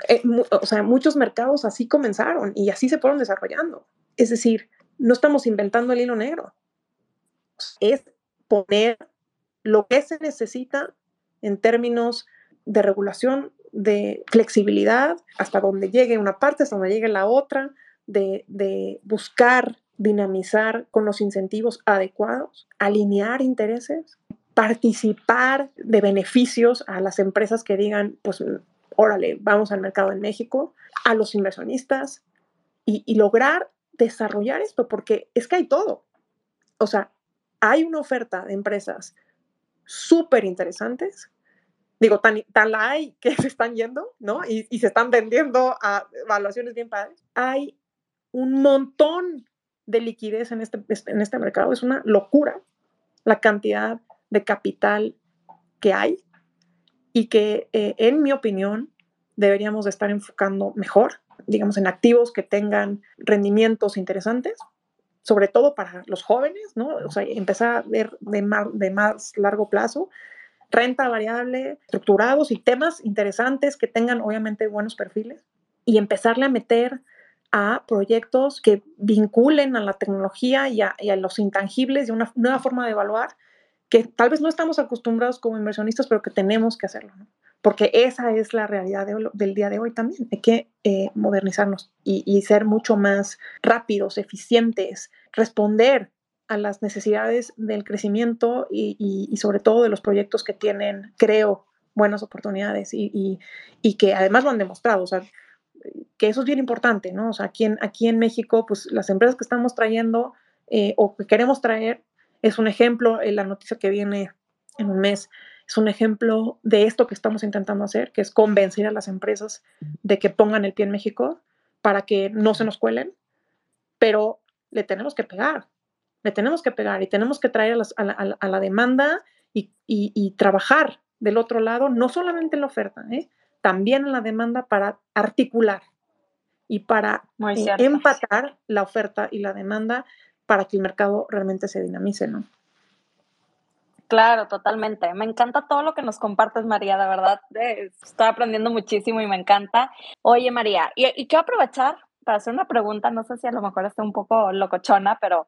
eh, o sea, muchos mercados así comenzaron y así se fueron desarrollando. Es decir, no estamos inventando el hilo negro. Es poner lo que se necesita en términos de regulación, de flexibilidad, hasta donde llegue una parte, hasta donde llegue la otra, de, de buscar dinamizar con los incentivos adecuados, alinear intereses, participar de beneficios a las empresas que digan, pues órale, vamos al mercado en México, a los inversionistas y, lograr desarrollar esto, porque es que hay todo. O sea, hay una oferta de empresas súper interesantes. Digo, tan, tan la hay que se están yendo, ¿no? Y, y, se están vendiendo a evaluaciones bien padres. Hay un montón de liquidez en este, en este mercado. Es una locura la cantidad de capital que hay y que, eh, en mi opinión, deberíamos de estar enfocando mejor, digamos, en activos que tengan rendimientos interesantes, sobre todo para los jóvenes, ¿no? O sea, empezar a ver de más, de más largo plazo, renta variable, estructurados y temas interesantes que tengan, obviamente, buenos perfiles y empezarle a meter a proyectos que vinculen a la tecnología y a, y a los intangibles de una nueva forma de evaluar que tal vez no estamos acostumbrados como inversionistas, pero que tenemos que hacerlo, porque esa es la realidad de, del día de hoy también. Hay que eh, modernizarnos y, ser mucho más rápidos, eficientes, responder a las necesidades del crecimiento y sobre todo de los proyectos que tienen, creo, buenas oportunidades y, que además lo han demostrado. O sea, que eso es bien importante, ¿no? O sea, aquí en, aquí en México, pues las empresas que estamos trayendo eh, o que queremos traer es un ejemplo, en la noticia que viene en un mes es un ejemplo de esto que estamos intentando hacer, que es convencer a las empresas de que pongan el pie en México para que no se nos cuelen, pero le tenemos que pegar, le tenemos que pegar y tenemos que traer a, las, a, la, a la, demanda y, y, y, trabajar del otro lado, no solamente en la oferta, ¿eh? también en la demanda para articular y para eh, empatar la oferta y la demanda para que el mercado realmente se dinamice, ¿no? Claro, totalmente. Me encanta todo lo que nos compartes, María, de verdad. Eh, estoy aprendiendo muchísimo y me encanta. Oye, María, y, y, quiero aprovechar para hacer una pregunta, no sé si a lo mejor está un poco locochona, pero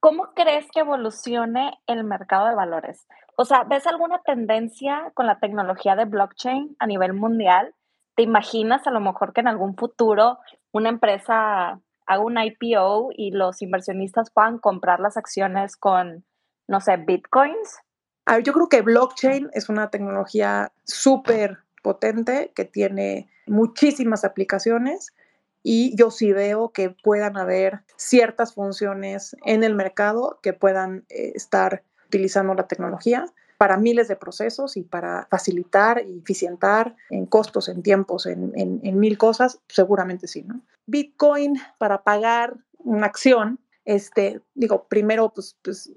¿cómo crees que evolucione el mercado de valores? O sea, ¿ves alguna tendencia con la tecnología de blockchain a nivel mundial? ¿Te imaginas a lo mejor que en algún futuro una empresa haga un IPO y los inversionistas puedan comprar las acciones con, no sé, bitcoins? A ver, yo creo que blockchain es una tecnología súper potente que tiene muchísimas aplicaciones y yo sí veo que puedan haber ciertas funciones en el mercado que puedan eh, estar utilizando la tecnología para miles de procesos y para facilitar y eficientar en costos, en tiempos, en, mil cosas, seguramente sí, ¿no? Bitcoin para pagar una acción, este, digo, primero, pues, pues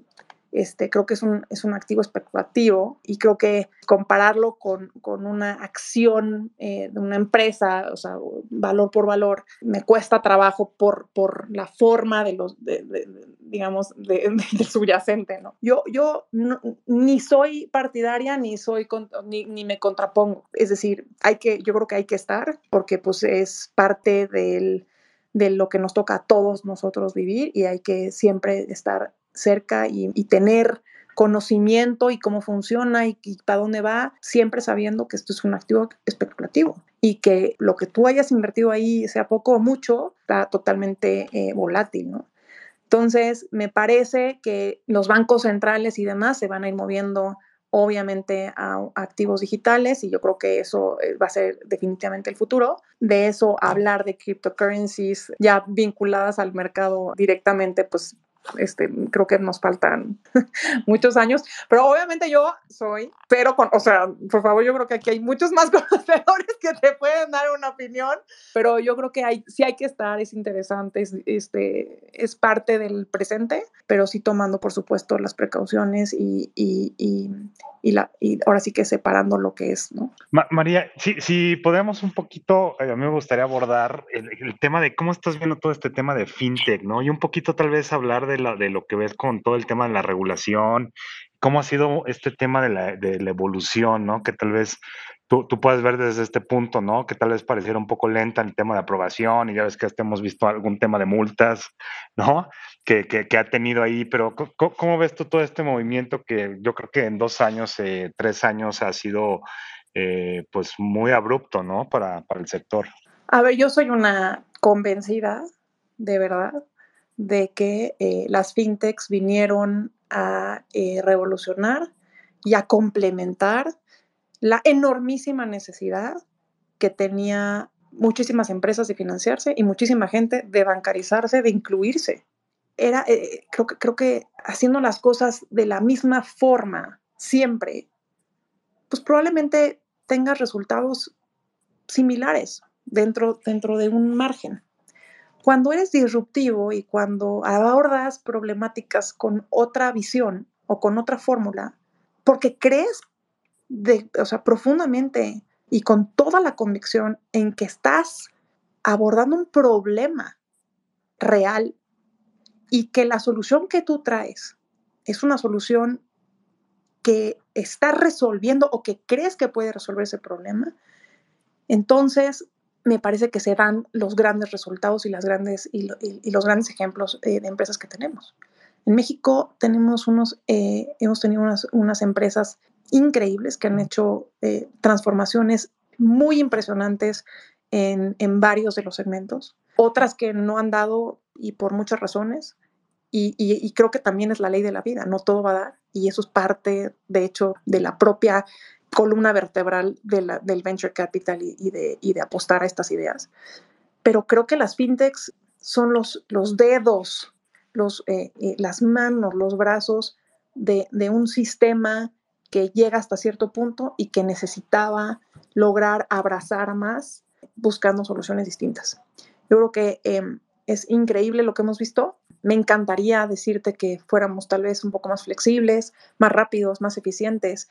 este, creo que es un, es un activo especulativo y creo que compararlo con, con una acción eh, de una empresa, o sea, valor por valor, me cuesta trabajo por, por la forma de los, de, digamos, de, subyacente, ¿no? Yo, yo ni soy partidaria ni soy, ni, ni me contrapongo, es decir, hay que, yo creo que hay que estar porque pues es parte del de lo que nos toca a todos nosotros vivir y hay que siempre estar cerca y, tener conocimiento y cómo funciona y, para dónde va, siempre sabiendo que esto es un activo especulativo y que lo que tú hayas invertido ahí, sea poco o mucho, está totalmente eh, volátil, ¿no? Entonces, me parece que los bancos centrales y demás se van a ir moviendo obviamente a, activos digitales y yo creo que eso eh, va a ser definitivamente el futuro. De eso hablar de cryptocurrencies ya vinculadas al mercado directamente, pues este, creo que nos faltan muchos años, pero obviamente yo soy, pero con, o sea, por favor, yo creo que aquí hay muchos más conocedores que te pueden dar una opinión, pero yo creo que hay, sí hay que estar, es interesante, es, este, es parte del presente, pero sí tomando, por supuesto, las precauciones y, y, y, y, la, y ahora sí que separando lo que es, ¿no? María, si, si podemos un poquito, eh, a mí me gustaría abordar el, el tema de cómo estás viendo todo este tema de fintech, ¿no? Y un poquito tal vez hablar de de, lo que ves con todo el tema de la regulación, cómo ha sido este tema de la, de la evolución, ¿no? Que tal vez tú, tú, puedes ver desde este punto, ¿no? Que tal vez pareciera un poco lenta el tema de aprobación y ya ves que hasta hemos visto algún tema de multas, ¿no? Que, que, que ha tenido ahí, pero ¿cómo, ves tú todo este movimiento que yo creo que en dos años, eh, tres años ha sido eh, pues muy abrupto, ¿no? Para, para el sector. A ver, yo soy una convencida, de verdad, de que eh, las fintechs vinieron a eh, revolucionar y a complementar la enormísima necesidad que tenía muchísimas empresas de financiarse y muchísima gente de bancarizarse, de incluirse. Era, eh, creo, que, creo que haciendo las cosas de la misma forma, siempre, pues probablemente tengas resultados similares dentro, dentro de un margen. Cuando eres disruptivo y cuando abordas problemáticas con otra visión o con otra fórmula, porque crees de, o sea, profundamente y con toda la convicción en que estás abordando un problema real y que la solución que tú traes es una solución que está resolviendo o que crees que puede resolver ese problema, entonces me parece que se dan los grandes resultados y, las grandes, y, los grandes ejemplos eh, de empresas que tenemos. En México tenemos unos, eh, hemos tenido unas, empresas increíbles que han hecho eh, transformaciones muy impresionantes en, varios de los segmentos, otras que no han dado y por muchas razones, y, y, creo que también es la ley de la vida, no todo va a dar, y eso es parte, de hecho, de la propia columna vertebral del venture capital y, de, apostar a estas ideas. Pero creo que las fintechs son los, dedos, eh, eh, las manos, los brazos de, un sistema que llega hasta cierto punto y que necesitaba lograr abrazar más buscando soluciones distintas. Yo creo que em, es increíble lo que hemos visto. Me encantaría decirte que fuéramos tal vez un poco más flexibles, más rápidos, más eficientes,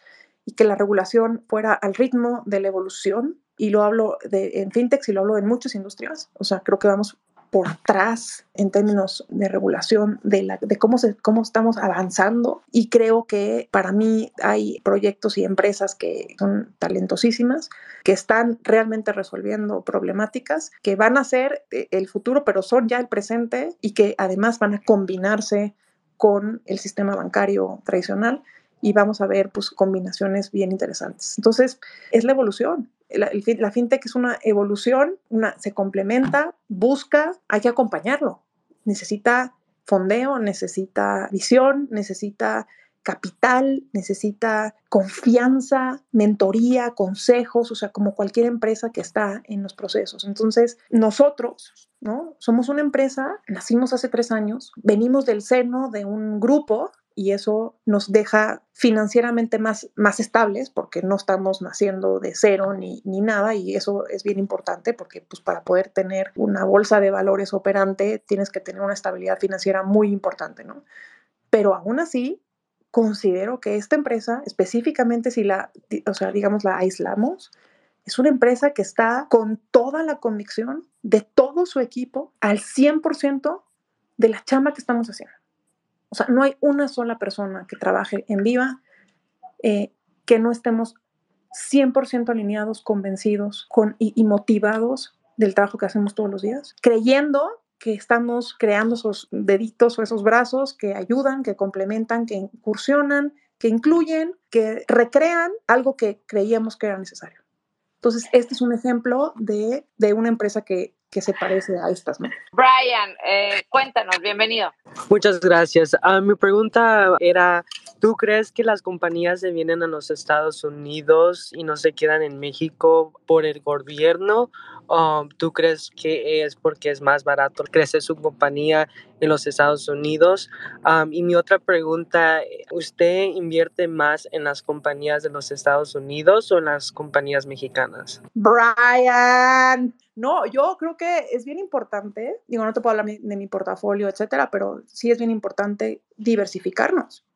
y que la regulación fuera al ritmo de la evolución. Y lo hablo de, en fintech y lo hablo en muchas industrias. O sea, creo que vamos por atrás en términos de regulación, de, la, de cómo, se, cómo estamos avanzando. Y creo que para mí hay proyectos y empresas que son talentosísimas, que están realmente resolviendo problemáticas que van a ser eh, el futuro, pero son ya el presente y que además van a combinarse con el sistema bancario tradicional y vamos a ver pues combinaciones bien interesantes. Entonces, es la evolución. La, fintech es una evolución, una, se complementa, busca, hay que acompañarlo. Necesita fondeo, necesita visión, necesita capital, necesita confianza, mentoría, consejos, o sea, como cualquier empresa que está en los procesos. Entonces, nosotros, ¿no? Somos una empresa, nacimos hace tres años, venimos del seno de un grupo y eso nos deja financieramente más, más estables porque no estamos naciendo de cero ni, ni, nada y eso es bien importante porque pues, para poder tener una bolsa de valores operante tienes que tener una estabilidad financiera muy importante, ¿no? Pero aún así considero que esta empresa, específicamente si la, o sea, digamos, la aislamos, es una empresa que está con toda la convicción de todo su equipo al 100% de la chamba que estamos haciendo. O sea, no hay una sola persona que trabaje en Viva eh, que no estemos 100% alineados, convencidos con, y, motivados del trabajo que hacemos todos los días, creyendo que estamos creando esos deditos o esos brazos que ayudan, que complementan, que incursionan, que incluyen, que recrean algo que creíamos que era necesario. Entonces, este es un ejemplo de, de una empresa que, que, se parece a estas. ¿no? Brian, eh, cuéntanos, bienvenido. Muchas gracias. Uh, mi pregunta era, ¿tú crees que las compañías se vienen a los Estados Unidos y no se quedan en México por el gobierno Um, ¿Tú crees que es porque es más barato crecer su compañía en los Estados Unidos? Y mi otra pregunta, ¿usted invierte más en las compañías de los Estados Unidos o en las compañías mexicanas? Brian, no, yo creo que es bien importante, digo, no te puedo hablar de mi portafolio, etcétera, pero sí es bien importante diversificarnos.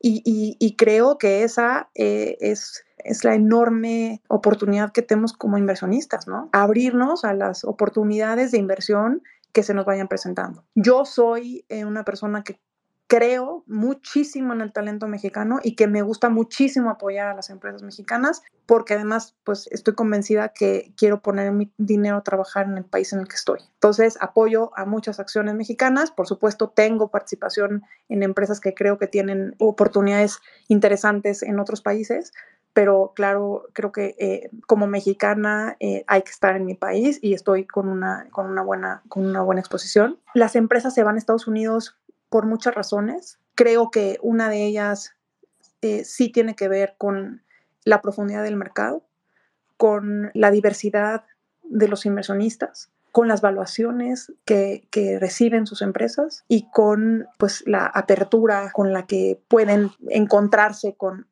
Y, creo que esa eh, es es la enorme oportunidad que tenemos como inversionistas, ¿no? Abrirnos a las oportunidades de inversión que se nos vayan presentando. Yo soy eh, una persona que creo muchísimo en el talento mexicano y que me gusta muchísimo apoyar a las empresas mexicanas porque además pues estoy convencida que quiero poner mi dinero a trabajar en el país en el que estoy. Entonces apoyo a muchas acciones mexicanas, por supuesto tengo participación en empresas que creo que tienen oportunidades interesantes en otros países, pero claro, creo que eh, como mexicana eh, hay que estar en mi país y estoy con una, con, una buena, con una buena exposición. Las empresas se van a Estados Unidos por muchas razones. Creo que una de ellas eh, sí tiene que ver con la profundidad del mercado, con la diversidad de los inversionistas, con las valuaciones que, reciben sus empresas y con pues, la apertura con la que pueden encontrarse con,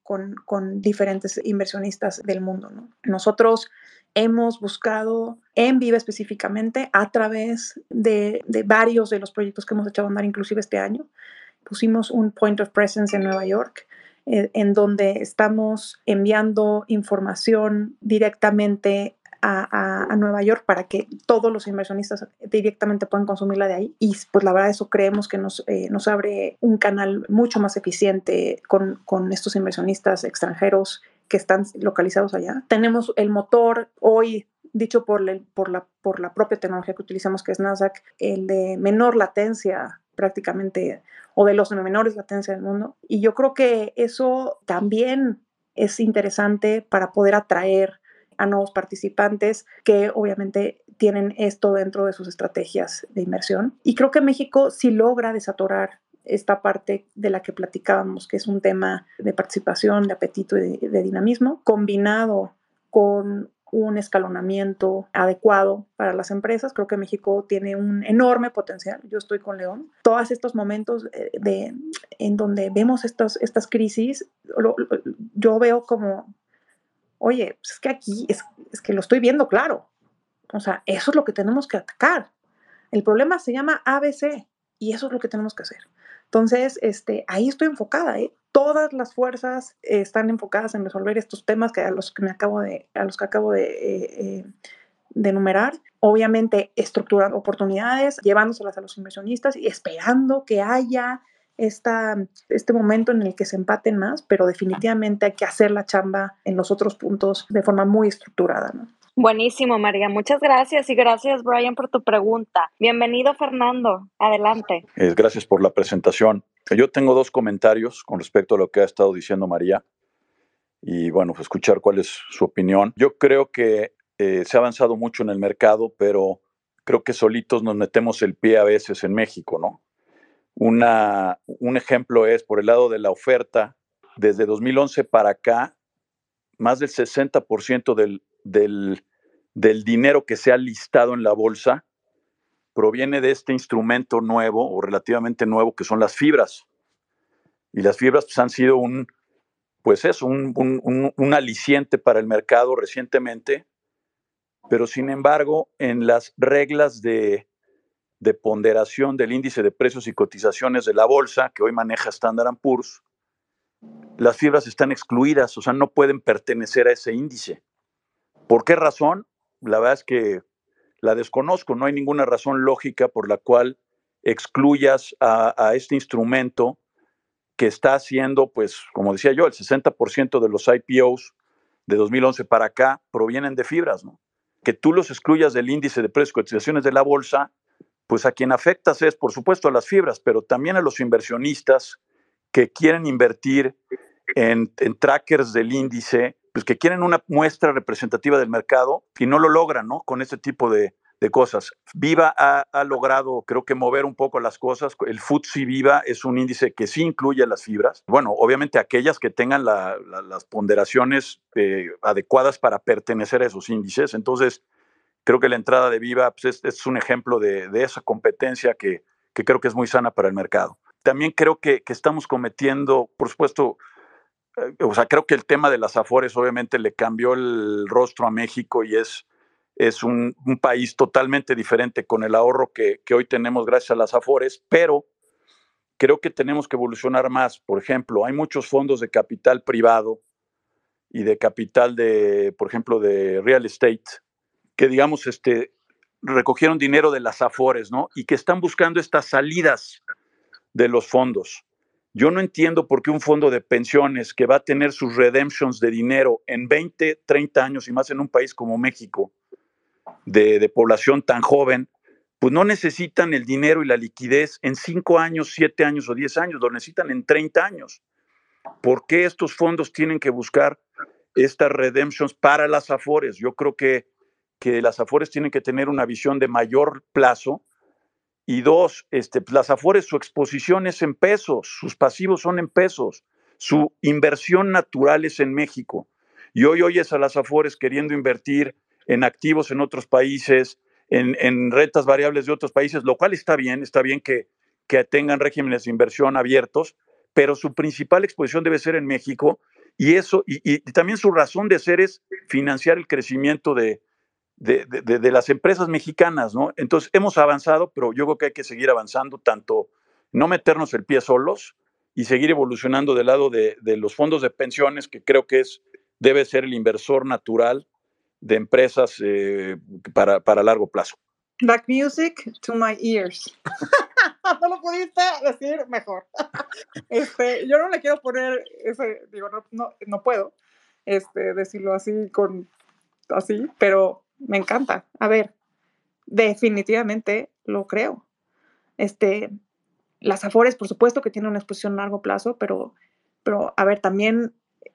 diferentes inversionistas del mundo. Nosotros hemos buscado en Viva específicamente a través de, varios de los proyectos que hemos echado a andar inclusive este año. Pusimos un point of presence en Nueva York eh, en donde estamos enviando información directamente a, Nueva York para que todos los inversionistas directamente puedan consumirla de ahí. Y pues la verdad eso creemos que nos, eh, abre un canal mucho más eficiente con estos inversionistas extranjeros que están localizados allá. Tenemos el motor hoy dicho por, por, la, por la propia tecnología que utilizamos, que es Nasdaq, el de menor latencia prácticamente, o de los menores latencia del mundo. Y yo creo que eso también es interesante para poder atraer a nuevos participantes que obviamente tienen esto dentro de sus estrategias de inversión. Y creo que México sí logra desatorar esta parte de la que platicábamos, que es un tema de participación, de apetito y de, dinamismo, combinado con un escalonamiento adecuado para las empresas. Creo que México tiene un enorme potencial. Yo estoy con León. Todos estos momentos eh, de, en donde vemos estas, estas crisis, yo veo como oye, pues es que aquí es, que lo estoy viendo claro. O sea, eso es lo que tenemos que atacar. El problema se llama ABC y eso es lo que tenemos que hacer. Entonces, este, ahí estoy enfocada. ¿eh? Todas las fuerzas están enfocadas en resolver estos temas que a los que me acabo de, a los que acabo de, eh, eh, de enumerar. Obviamente, estructurando oportunidades, llevándoselas a los inversionistas y esperando que haya esta, este momento en el que se empaten más, pero definitivamente hay que hacer la chamba en los otros puntos de forma muy estructurada. ¿no? Buenísimo, María. Muchas gracias y gracias, Brian, por tu pregunta. Bienvenido, Fernando. Adelante. Gracias por la presentación. Yo tengo dos comentarios con respecto a lo que ha estado diciendo María y, bueno, pues, escuchar cuál es su opinión. Yo creo que eh, se ha avanzado mucho en el mercado, pero creo que solitos nos metemos el pie a veces en México, ¿no? Una, un ejemplo es por el lado de la oferta, desde 2011 para acá, más del 60% del, del, del dinero que se ha listado en la bolsa proviene de este instrumento nuevo o relativamente nuevo que son las fibras. Y las fibras pues, han sido un, pues es un, un, un, aliciente para el mercado recientemente, pero sin embargo, en las reglas de, de ponderación del índice de precios y cotizaciones de la bolsa que hoy maneja Standard Poor's, las fibras están excluidas, o sea, no pueden pertenecer a ese índice. ¿Por qué razón? La verdad es que la desconozco, no hay ninguna razón lógica por la cual excluyas a, este instrumento que está haciendo, pues, como decía yo, el 60% de los IPOs de 2011 para acá provienen de fibras, ¿no? Que tú los excluyas del índice de precios cotizaciones de la bolsa, pues a quien afectas es, por supuesto, a las fibras, pero también a los inversionistas que quieren invertir en, trackers del índice, pues que quieren una muestra representativa del mercado y no lo logran, ¿no? Con este tipo de, cosas. Viva ha, logrado, creo que, mover un poco las cosas. El FTSE Viva es un índice que sí incluye las fibras. Bueno, obviamente aquellas que tengan las ponderaciones eh, adecuadas para pertenecer a esos índices. Entonces, creo que la entrada de Viva pues, es, un ejemplo de, esa competencia que, creo que es muy sana para el mercado. También creo que, que estamos cometiendo, por supuesto, o sea, creo que el tema de las Afores obviamente le cambió el rostro a México y es, es un, país totalmente diferente con el ahorro que, hoy tenemos gracias a las Afores, pero creo que tenemos que evolucionar más. Por ejemplo, hay muchos fondos de capital privado y de capital de, por ejemplo, de real estate, que digamos, este, recogieron dinero de las Afores, ¿no? Y que están buscando estas salidas de los fondos. Yo no entiendo por qué un fondo de pensiones que va a tener sus redemptions de dinero en 20, 30 años y más en un país como México, de, población tan joven, pues no necesitan el dinero y la liquidez en 5 años, 7 años o 10 años, lo necesitan en 30 años. ¿Por qué estos fondos tienen que buscar estas redemptions para las AFORES? Yo creo que, que las AFORES tienen que tener una visión de mayor plazo y dos, este, pues, las Afores, su exposición es en pesos, sus pasivos son en pesos, su inversión natural es en México. Y hoy oyes a las Afores queriendo invertir en activos en otros países, en, en rentas variables de otros países, lo cual está bien, está bien que, que tengan regímenes de inversión abiertos, pero su principal exposición debe ser en México y eso, y también su razón de ser es financiar el crecimiento de, de, las empresas mexicanas, ¿no? Entonces, hemos avanzado, pero yo creo que hay que seguir avanzando, tanto no meternos el pie solos y seguir evolucionando del lado de, los fondos de pensiones, que creo que es, debe ser el inversor natural de empresas eh, para, para largo plazo. Back music to my ears. no lo pudiste decir mejor. Este, yo no le quiero poner ese, digo, no, no, no puedo este, decirlo así con así, pero me encanta. A ver, definitivamente lo creo. Este, las Afores, por supuesto que tienen una exposición a largo plazo, pero, pero a ver, también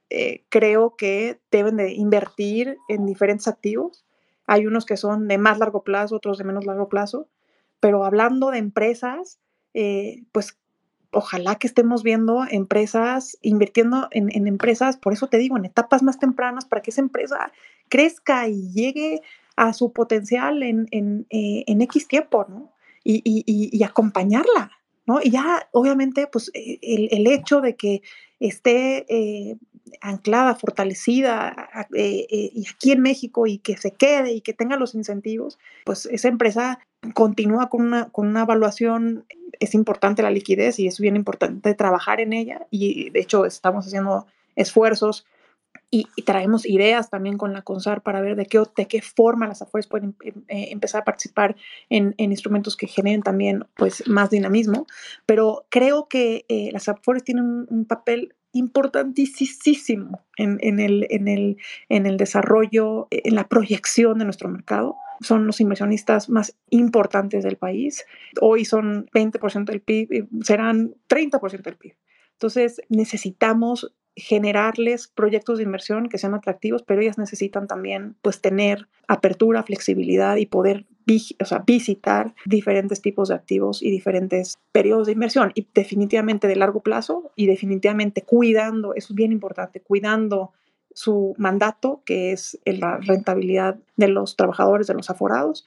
eh, creo que deben de invertir en diferentes activos. Hay unos que son de más largo plazo, otros de menos largo plazo, pero hablando de empresas, eh, pues ojalá que estemos viendo empresas, invirtiendo en, empresas, por eso te digo, en etapas más tempranas, para que esa empresa crezca y llegue a su potencial en, en, eh, X tiempo, ¿no? Y, acompañarla, ¿no? Y ya, obviamente, pues eh, el, hecho de que esté eh, anclada, fortalecida y aquí en México y que se quede y que tenga los incentivos, pues esa empresa continúa con una, con una evaluación es importante la liquidez y es bien importante trabajar en ella y de hecho estamos haciendo esfuerzos y, traemos ideas también con la CONSAR para ver de qué, de qué forma las AFORES pueden em, eh, empezar a participar en, instrumentos que generen también pues, más dinamismo. Pero creo que eh, las AFORES tienen un, papel importantísimo en, en, el, en, el, en el desarrollo, en la proyección de nuestro mercado son los inversionistas más importantes del país. Hoy son 20% del PIB, serán 30% del PIB. Entonces necesitamos generarles proyectos de inversión que sean atractivos, pero ellas necesitan también pues tener apertura, flexibilidad y poder visitar diferentes tipos de activos y diferentes periodos de inversión. Y definitivamente de largo plazo y definitivamente cuidando, eso es bien importante, cuidando su mandato, que es la rentabilidad de los trabajadores, de los aforados,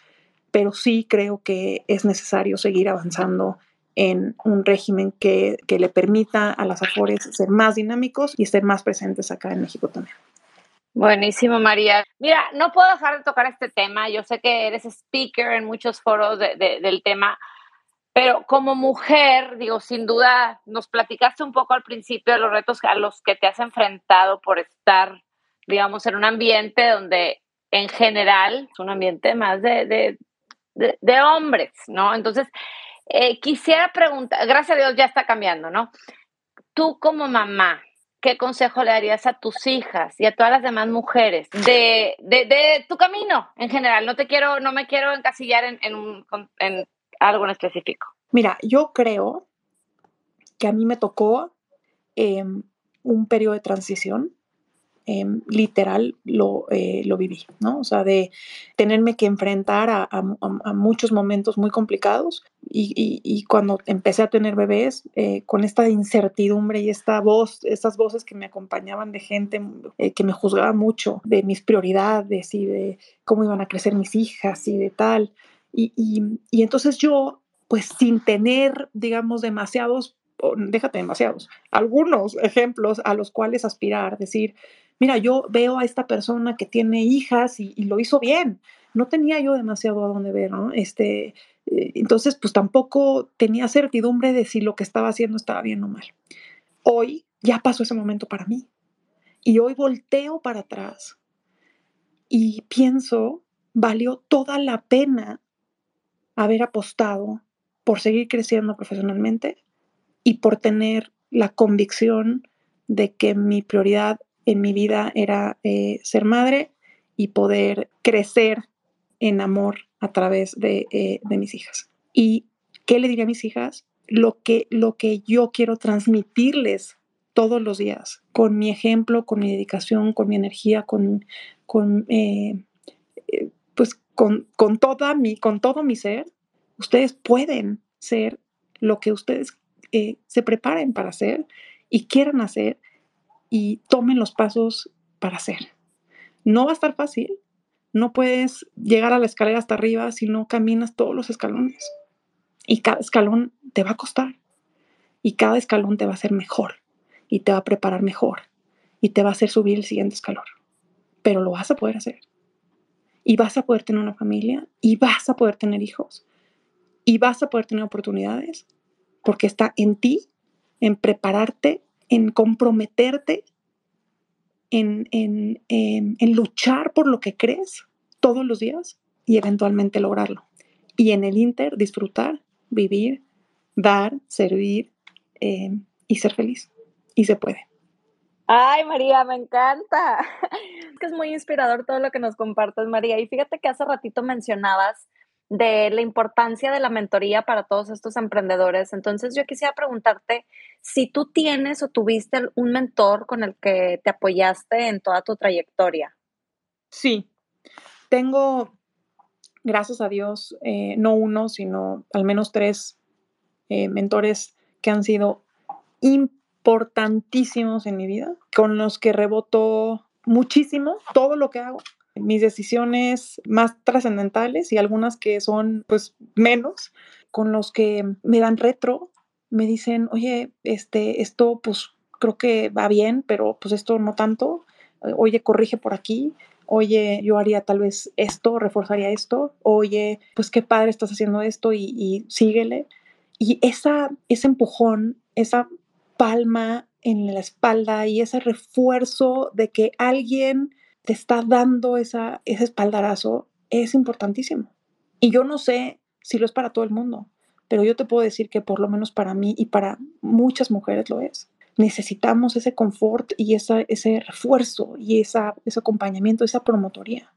pero sí creo que es necesario seguir avanzando en un régimen que, le permita a las afores ser más dinámicos y estar más presentes acá en México también. Buenísimo, María. Mira, no puedo dejar de tocar este tema. Yo sé que eres speaker en muchos foros del tema, Pero como mujer, digo, sin duda, nos platicaste un poco al principio de los retos a los que te has enfrentado por estar, digamos, en un ambiente donde en general es un ambiente más de, de, hombres, ¿no? Entonces, eh, quisiera preguntar, gracias a Dios ya está cambiando, ¿no? Tú como mamá, ¿qué consejo le darías a tus hijas y a todas las demás mujeres de, de, tu camino en general? No te quiero, no me quiero encasillar en, en, algo en específico. Mira, yo creo que a mí me tocó em, un periodo de transición Em, literal lo, eh, lo, viví, ¿no? O sea, de tenerme que enfrentar a, a, muchos momentos muy complicados y, y, cuando empecé a tener bebés, eh, con esta incertidumbre y esta voz, estas voces que me acompañaban de gente eh, que me juzgaba mucho de mis prioridades y de cómo iban a crecer mis hijas y de tal. Y, y entonces yo, pues sin tener, digamos, demasiados déjate demasiados, algunos ejemplos a los cuales aspirar, decir, mira, yo veo a esta persona que tiene hijas y, lo hizo bien. No tenía yo demasiado a dónde ver, ¿no? Este, eh, entonces, pues tampoco tenía certidumbre de si lo que estaba haciendo estaba bien o mal. Hoy ya pasó ese momento para mí. Y hoy volteo para atrás y pienso, valió toda la pena haber apostado por seguir creciendo profesionalmente y por tener la convicción de que mi prioridad en mi vida era eh, ser madre y poder crecer en amor a través eh, de, mis hijas. ¿Y qué le diría a mis hijas? Lo que, lo que yo quiero transmitirles todos los días, con mi ejemplo, con mi dedicación, con mi energía, con, con eh, pues con, con, toda mi, con todo mi ser, ustedes pueden ser lo que ustedes se preparen para hacer y quieran hacer y tomen los pasos para hacer. No va a estar fácil. No puedes llegar a la escalera hasta arriba si no caminas todos los escalones. Y cada escalón te va a costar. Y cada escalón te va a hacer mejor. Y te va a preparar mejor. Y te va a hacer subir el siguiente escalón. Pero lo vas a poder hacer. Y vas a poder tener una familia. Y vas a poder tener hijos. Y vas a poder tener oportunidades. Porque está en ti, en prepararte en comprometerte, en, en, luchar por lo que crees todos los días y eventualmente lograrlo. Y en el Inter disfrutar, vivir, dar, servir eh, y ser feliz. Y se puede. Ay, María, me encanta. Es que es muy inspirador todo lo que nos compartes, María. Y fíjate que hace ratito mencionabas de la importancia de la mentoría para todos estos emprendedores. Entonces yo quisiera preguntarte si tú tienes o tuviste un mentor con el que te apoyaste en toda tu trayectoria. Sí, tengo, gracias a Dios, eh, no uno, sino al menos tres eh, mentores que han sido importantísimos en mi vida, con los que reboto muchísimo todo lo que hago mis decisiones más trascendentales y algunas que son pues menos, con los que me dan retro, me dicen, oye, este, esto pues creo que va bien, pero pues esto no tanto, oye, corrige por aquí, oye, yo haría tal vez esto, reforzaría esto, oye, pues qué padre estás haciendo esto y, y síguele. Y esa, ese empujón, esa palma en la espalda y ese refuerzo de que alguien te está dando esa, ese espaldarazo es importantísimo. Y yo no sé si lo es para todo el mundo, pero yo te puedo decir que por lo menos para mí y para muchas mujeres lo es. Necesitamos ese confort y ese refuerzo y ese acompañamiento, esa promotoría.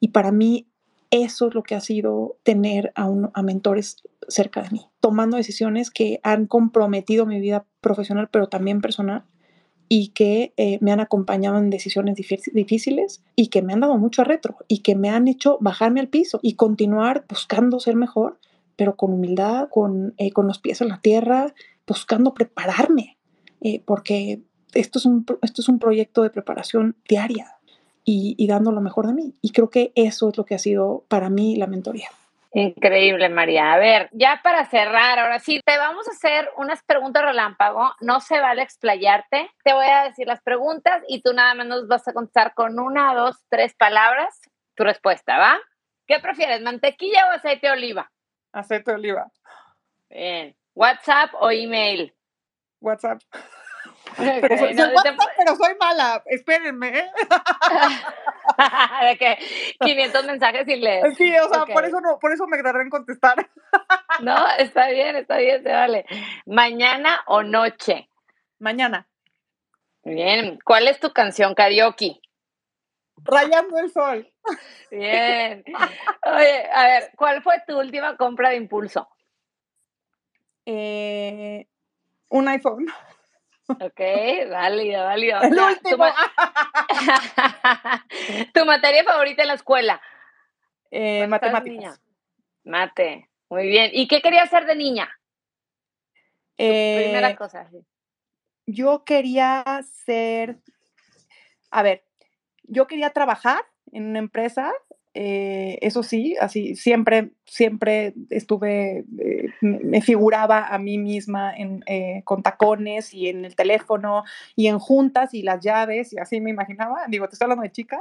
Y para mí eso es lo que ha sido tener a, un, a mentores cerca de mí, tomando decisiones que han comprometido mi vida profesional, pero también personal, y que eh, me han acompañado en decisiones difíciles y que me han dado mucho retro y que me han hecho bajarme al piso y continuar buscando ser mejor, pero con humildad, con, eh, con los pies en la tierra, buscando prepararme, eh, porque esto es, un, esto es un proyecto de preparación diaria y, y dando lo mejor de mí. Y creo que eso es lo que ha sido para mí la mentoría. Increíble, María. A ver, ya para cerrar, ahora sí, te vamos a hacer unas preguntas relámpago. No se vale explayarte. Te voy a decir las preguntas y tú nada más nos vas a contestar con una, dos, tres palabras tu respuesta, ¿va? ¿Qué prefieres, mantequilla o aceite de oliva? Aceite de oliva. Bien. ¿WhatsApp o email? WhatsApp. Pero soy, no, soy WhatsApp, pero soy mala. Espérenme. ¿eh? de que 500 mensajes y lees. Sí, o sea, por eso no, por eso me tardé en contestar. No, está bien, está bien, se vale. ¿Mañana o noche? Mañana. Bien. ¿Cuál es tu canción karaoke? Rayando el sol. Bien. Oye, a ver, ¿cuál fue tu última compra de impulso? Eh, un iPhone. Ok, válido, válido. El último. ma- tu materia favorita en la escuela. Eh, matemáticas. Mate. Muy bien. ¿Y qué querías hacer de niña? Primera Eh, cosa. sí. yo quería ser, a ver, yo quería trabajar en una empresa, eh, eso sí, así siempre, siempre estuve, eh, me figuraba a mí misma en, eh, con tacones y en el teléfono y en juntas y las llaves y así me imaginaba, digo, te estoy hablando de chica,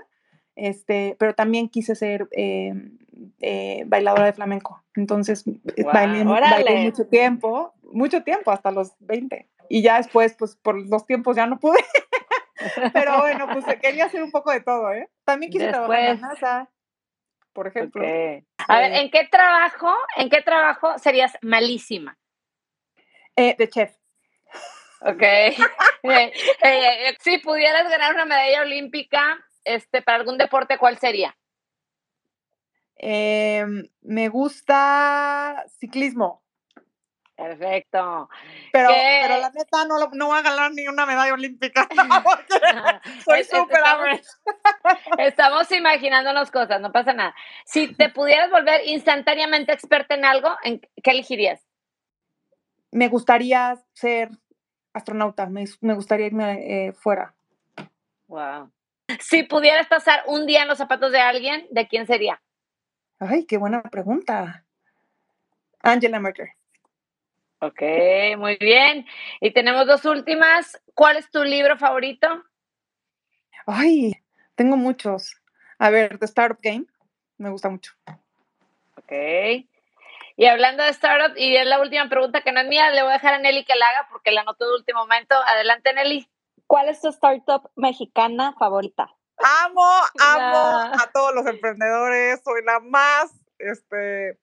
este, pero también quise ser eh, eh, bailadora de flamenco, entonces eh, Guau, bailé, bailé mucho tiempo, mucho tiempo, hasta los 20. Y ya después, pues por los tiempos ya no pude. Pero bueno, pues quería hacer un poco de todo, ¿eh? También quise trabajar en Después. la NASA, por ejemplo. A ver, ¿en qué trabajo, en qué trabajo serías malísima? eh, de chef. Ok. Eh, eh, si pudieras ganar una medalla olímpica este, para algún deporte, ¿cuál sería? Eh, me gusta ciclismo, Perfecto. pero, pero la neta no, lo- no voy a ganar ni una medalla olímpica. soy súper estamos, estamos imaginándonos cosas, no pasa nada. Si te pudieras volver instantáneamente experta en algo, ¿en qué elegirías? Me gustaría ser astronauta, me, me gustaría irme eh, fuera. Wow. Si pudieras pasar un día en los zapatos de alguien, ¿de quién sería? Ay, qué buena pregunta. Angela Merkel. Ok, muy bien. Y tenemos dos últimas. ¿Cuál es tu libro favorito? Ay, tengo muchos. A ver, The Startup Game, me gusta mucho. Ok. Y hablando de startup, y es la última pregunta que no es mía, le voy a dejar a Nelly que la haga porque la anotó de último momento. Adelante, Nelly. ¿Cuál es tu startup mexicana favorita? Amo, amo a todos los emprendedores, soy la más, este,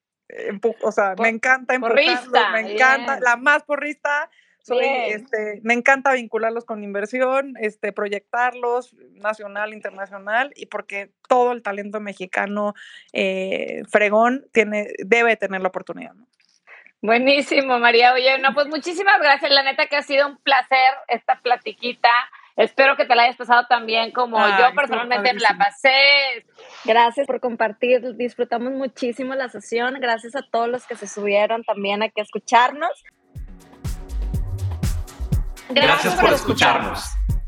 o sea, Por- me encanta empujarlos, me encanta, la más porrista, soy, Bien. este, me encanta vincularlos con inversión, este, proyectarlos nacional, internacional, y porque todo el talento mexicano eh, fregón tiene, debe tener la oportunidad, ¿no? Buenísimo, María. Oye, no, pues muchísimas gracias. La neta que ha sido un placer esta platiquita. Espero que te la hayas pasado tan bien como Ay, yo personalmente me la pasé. Gracias por compartir, disfrutamos muchísimo la sesión, gracias a todos los que se subieron también aquí a escucharnos. Gracias, por escucharnos.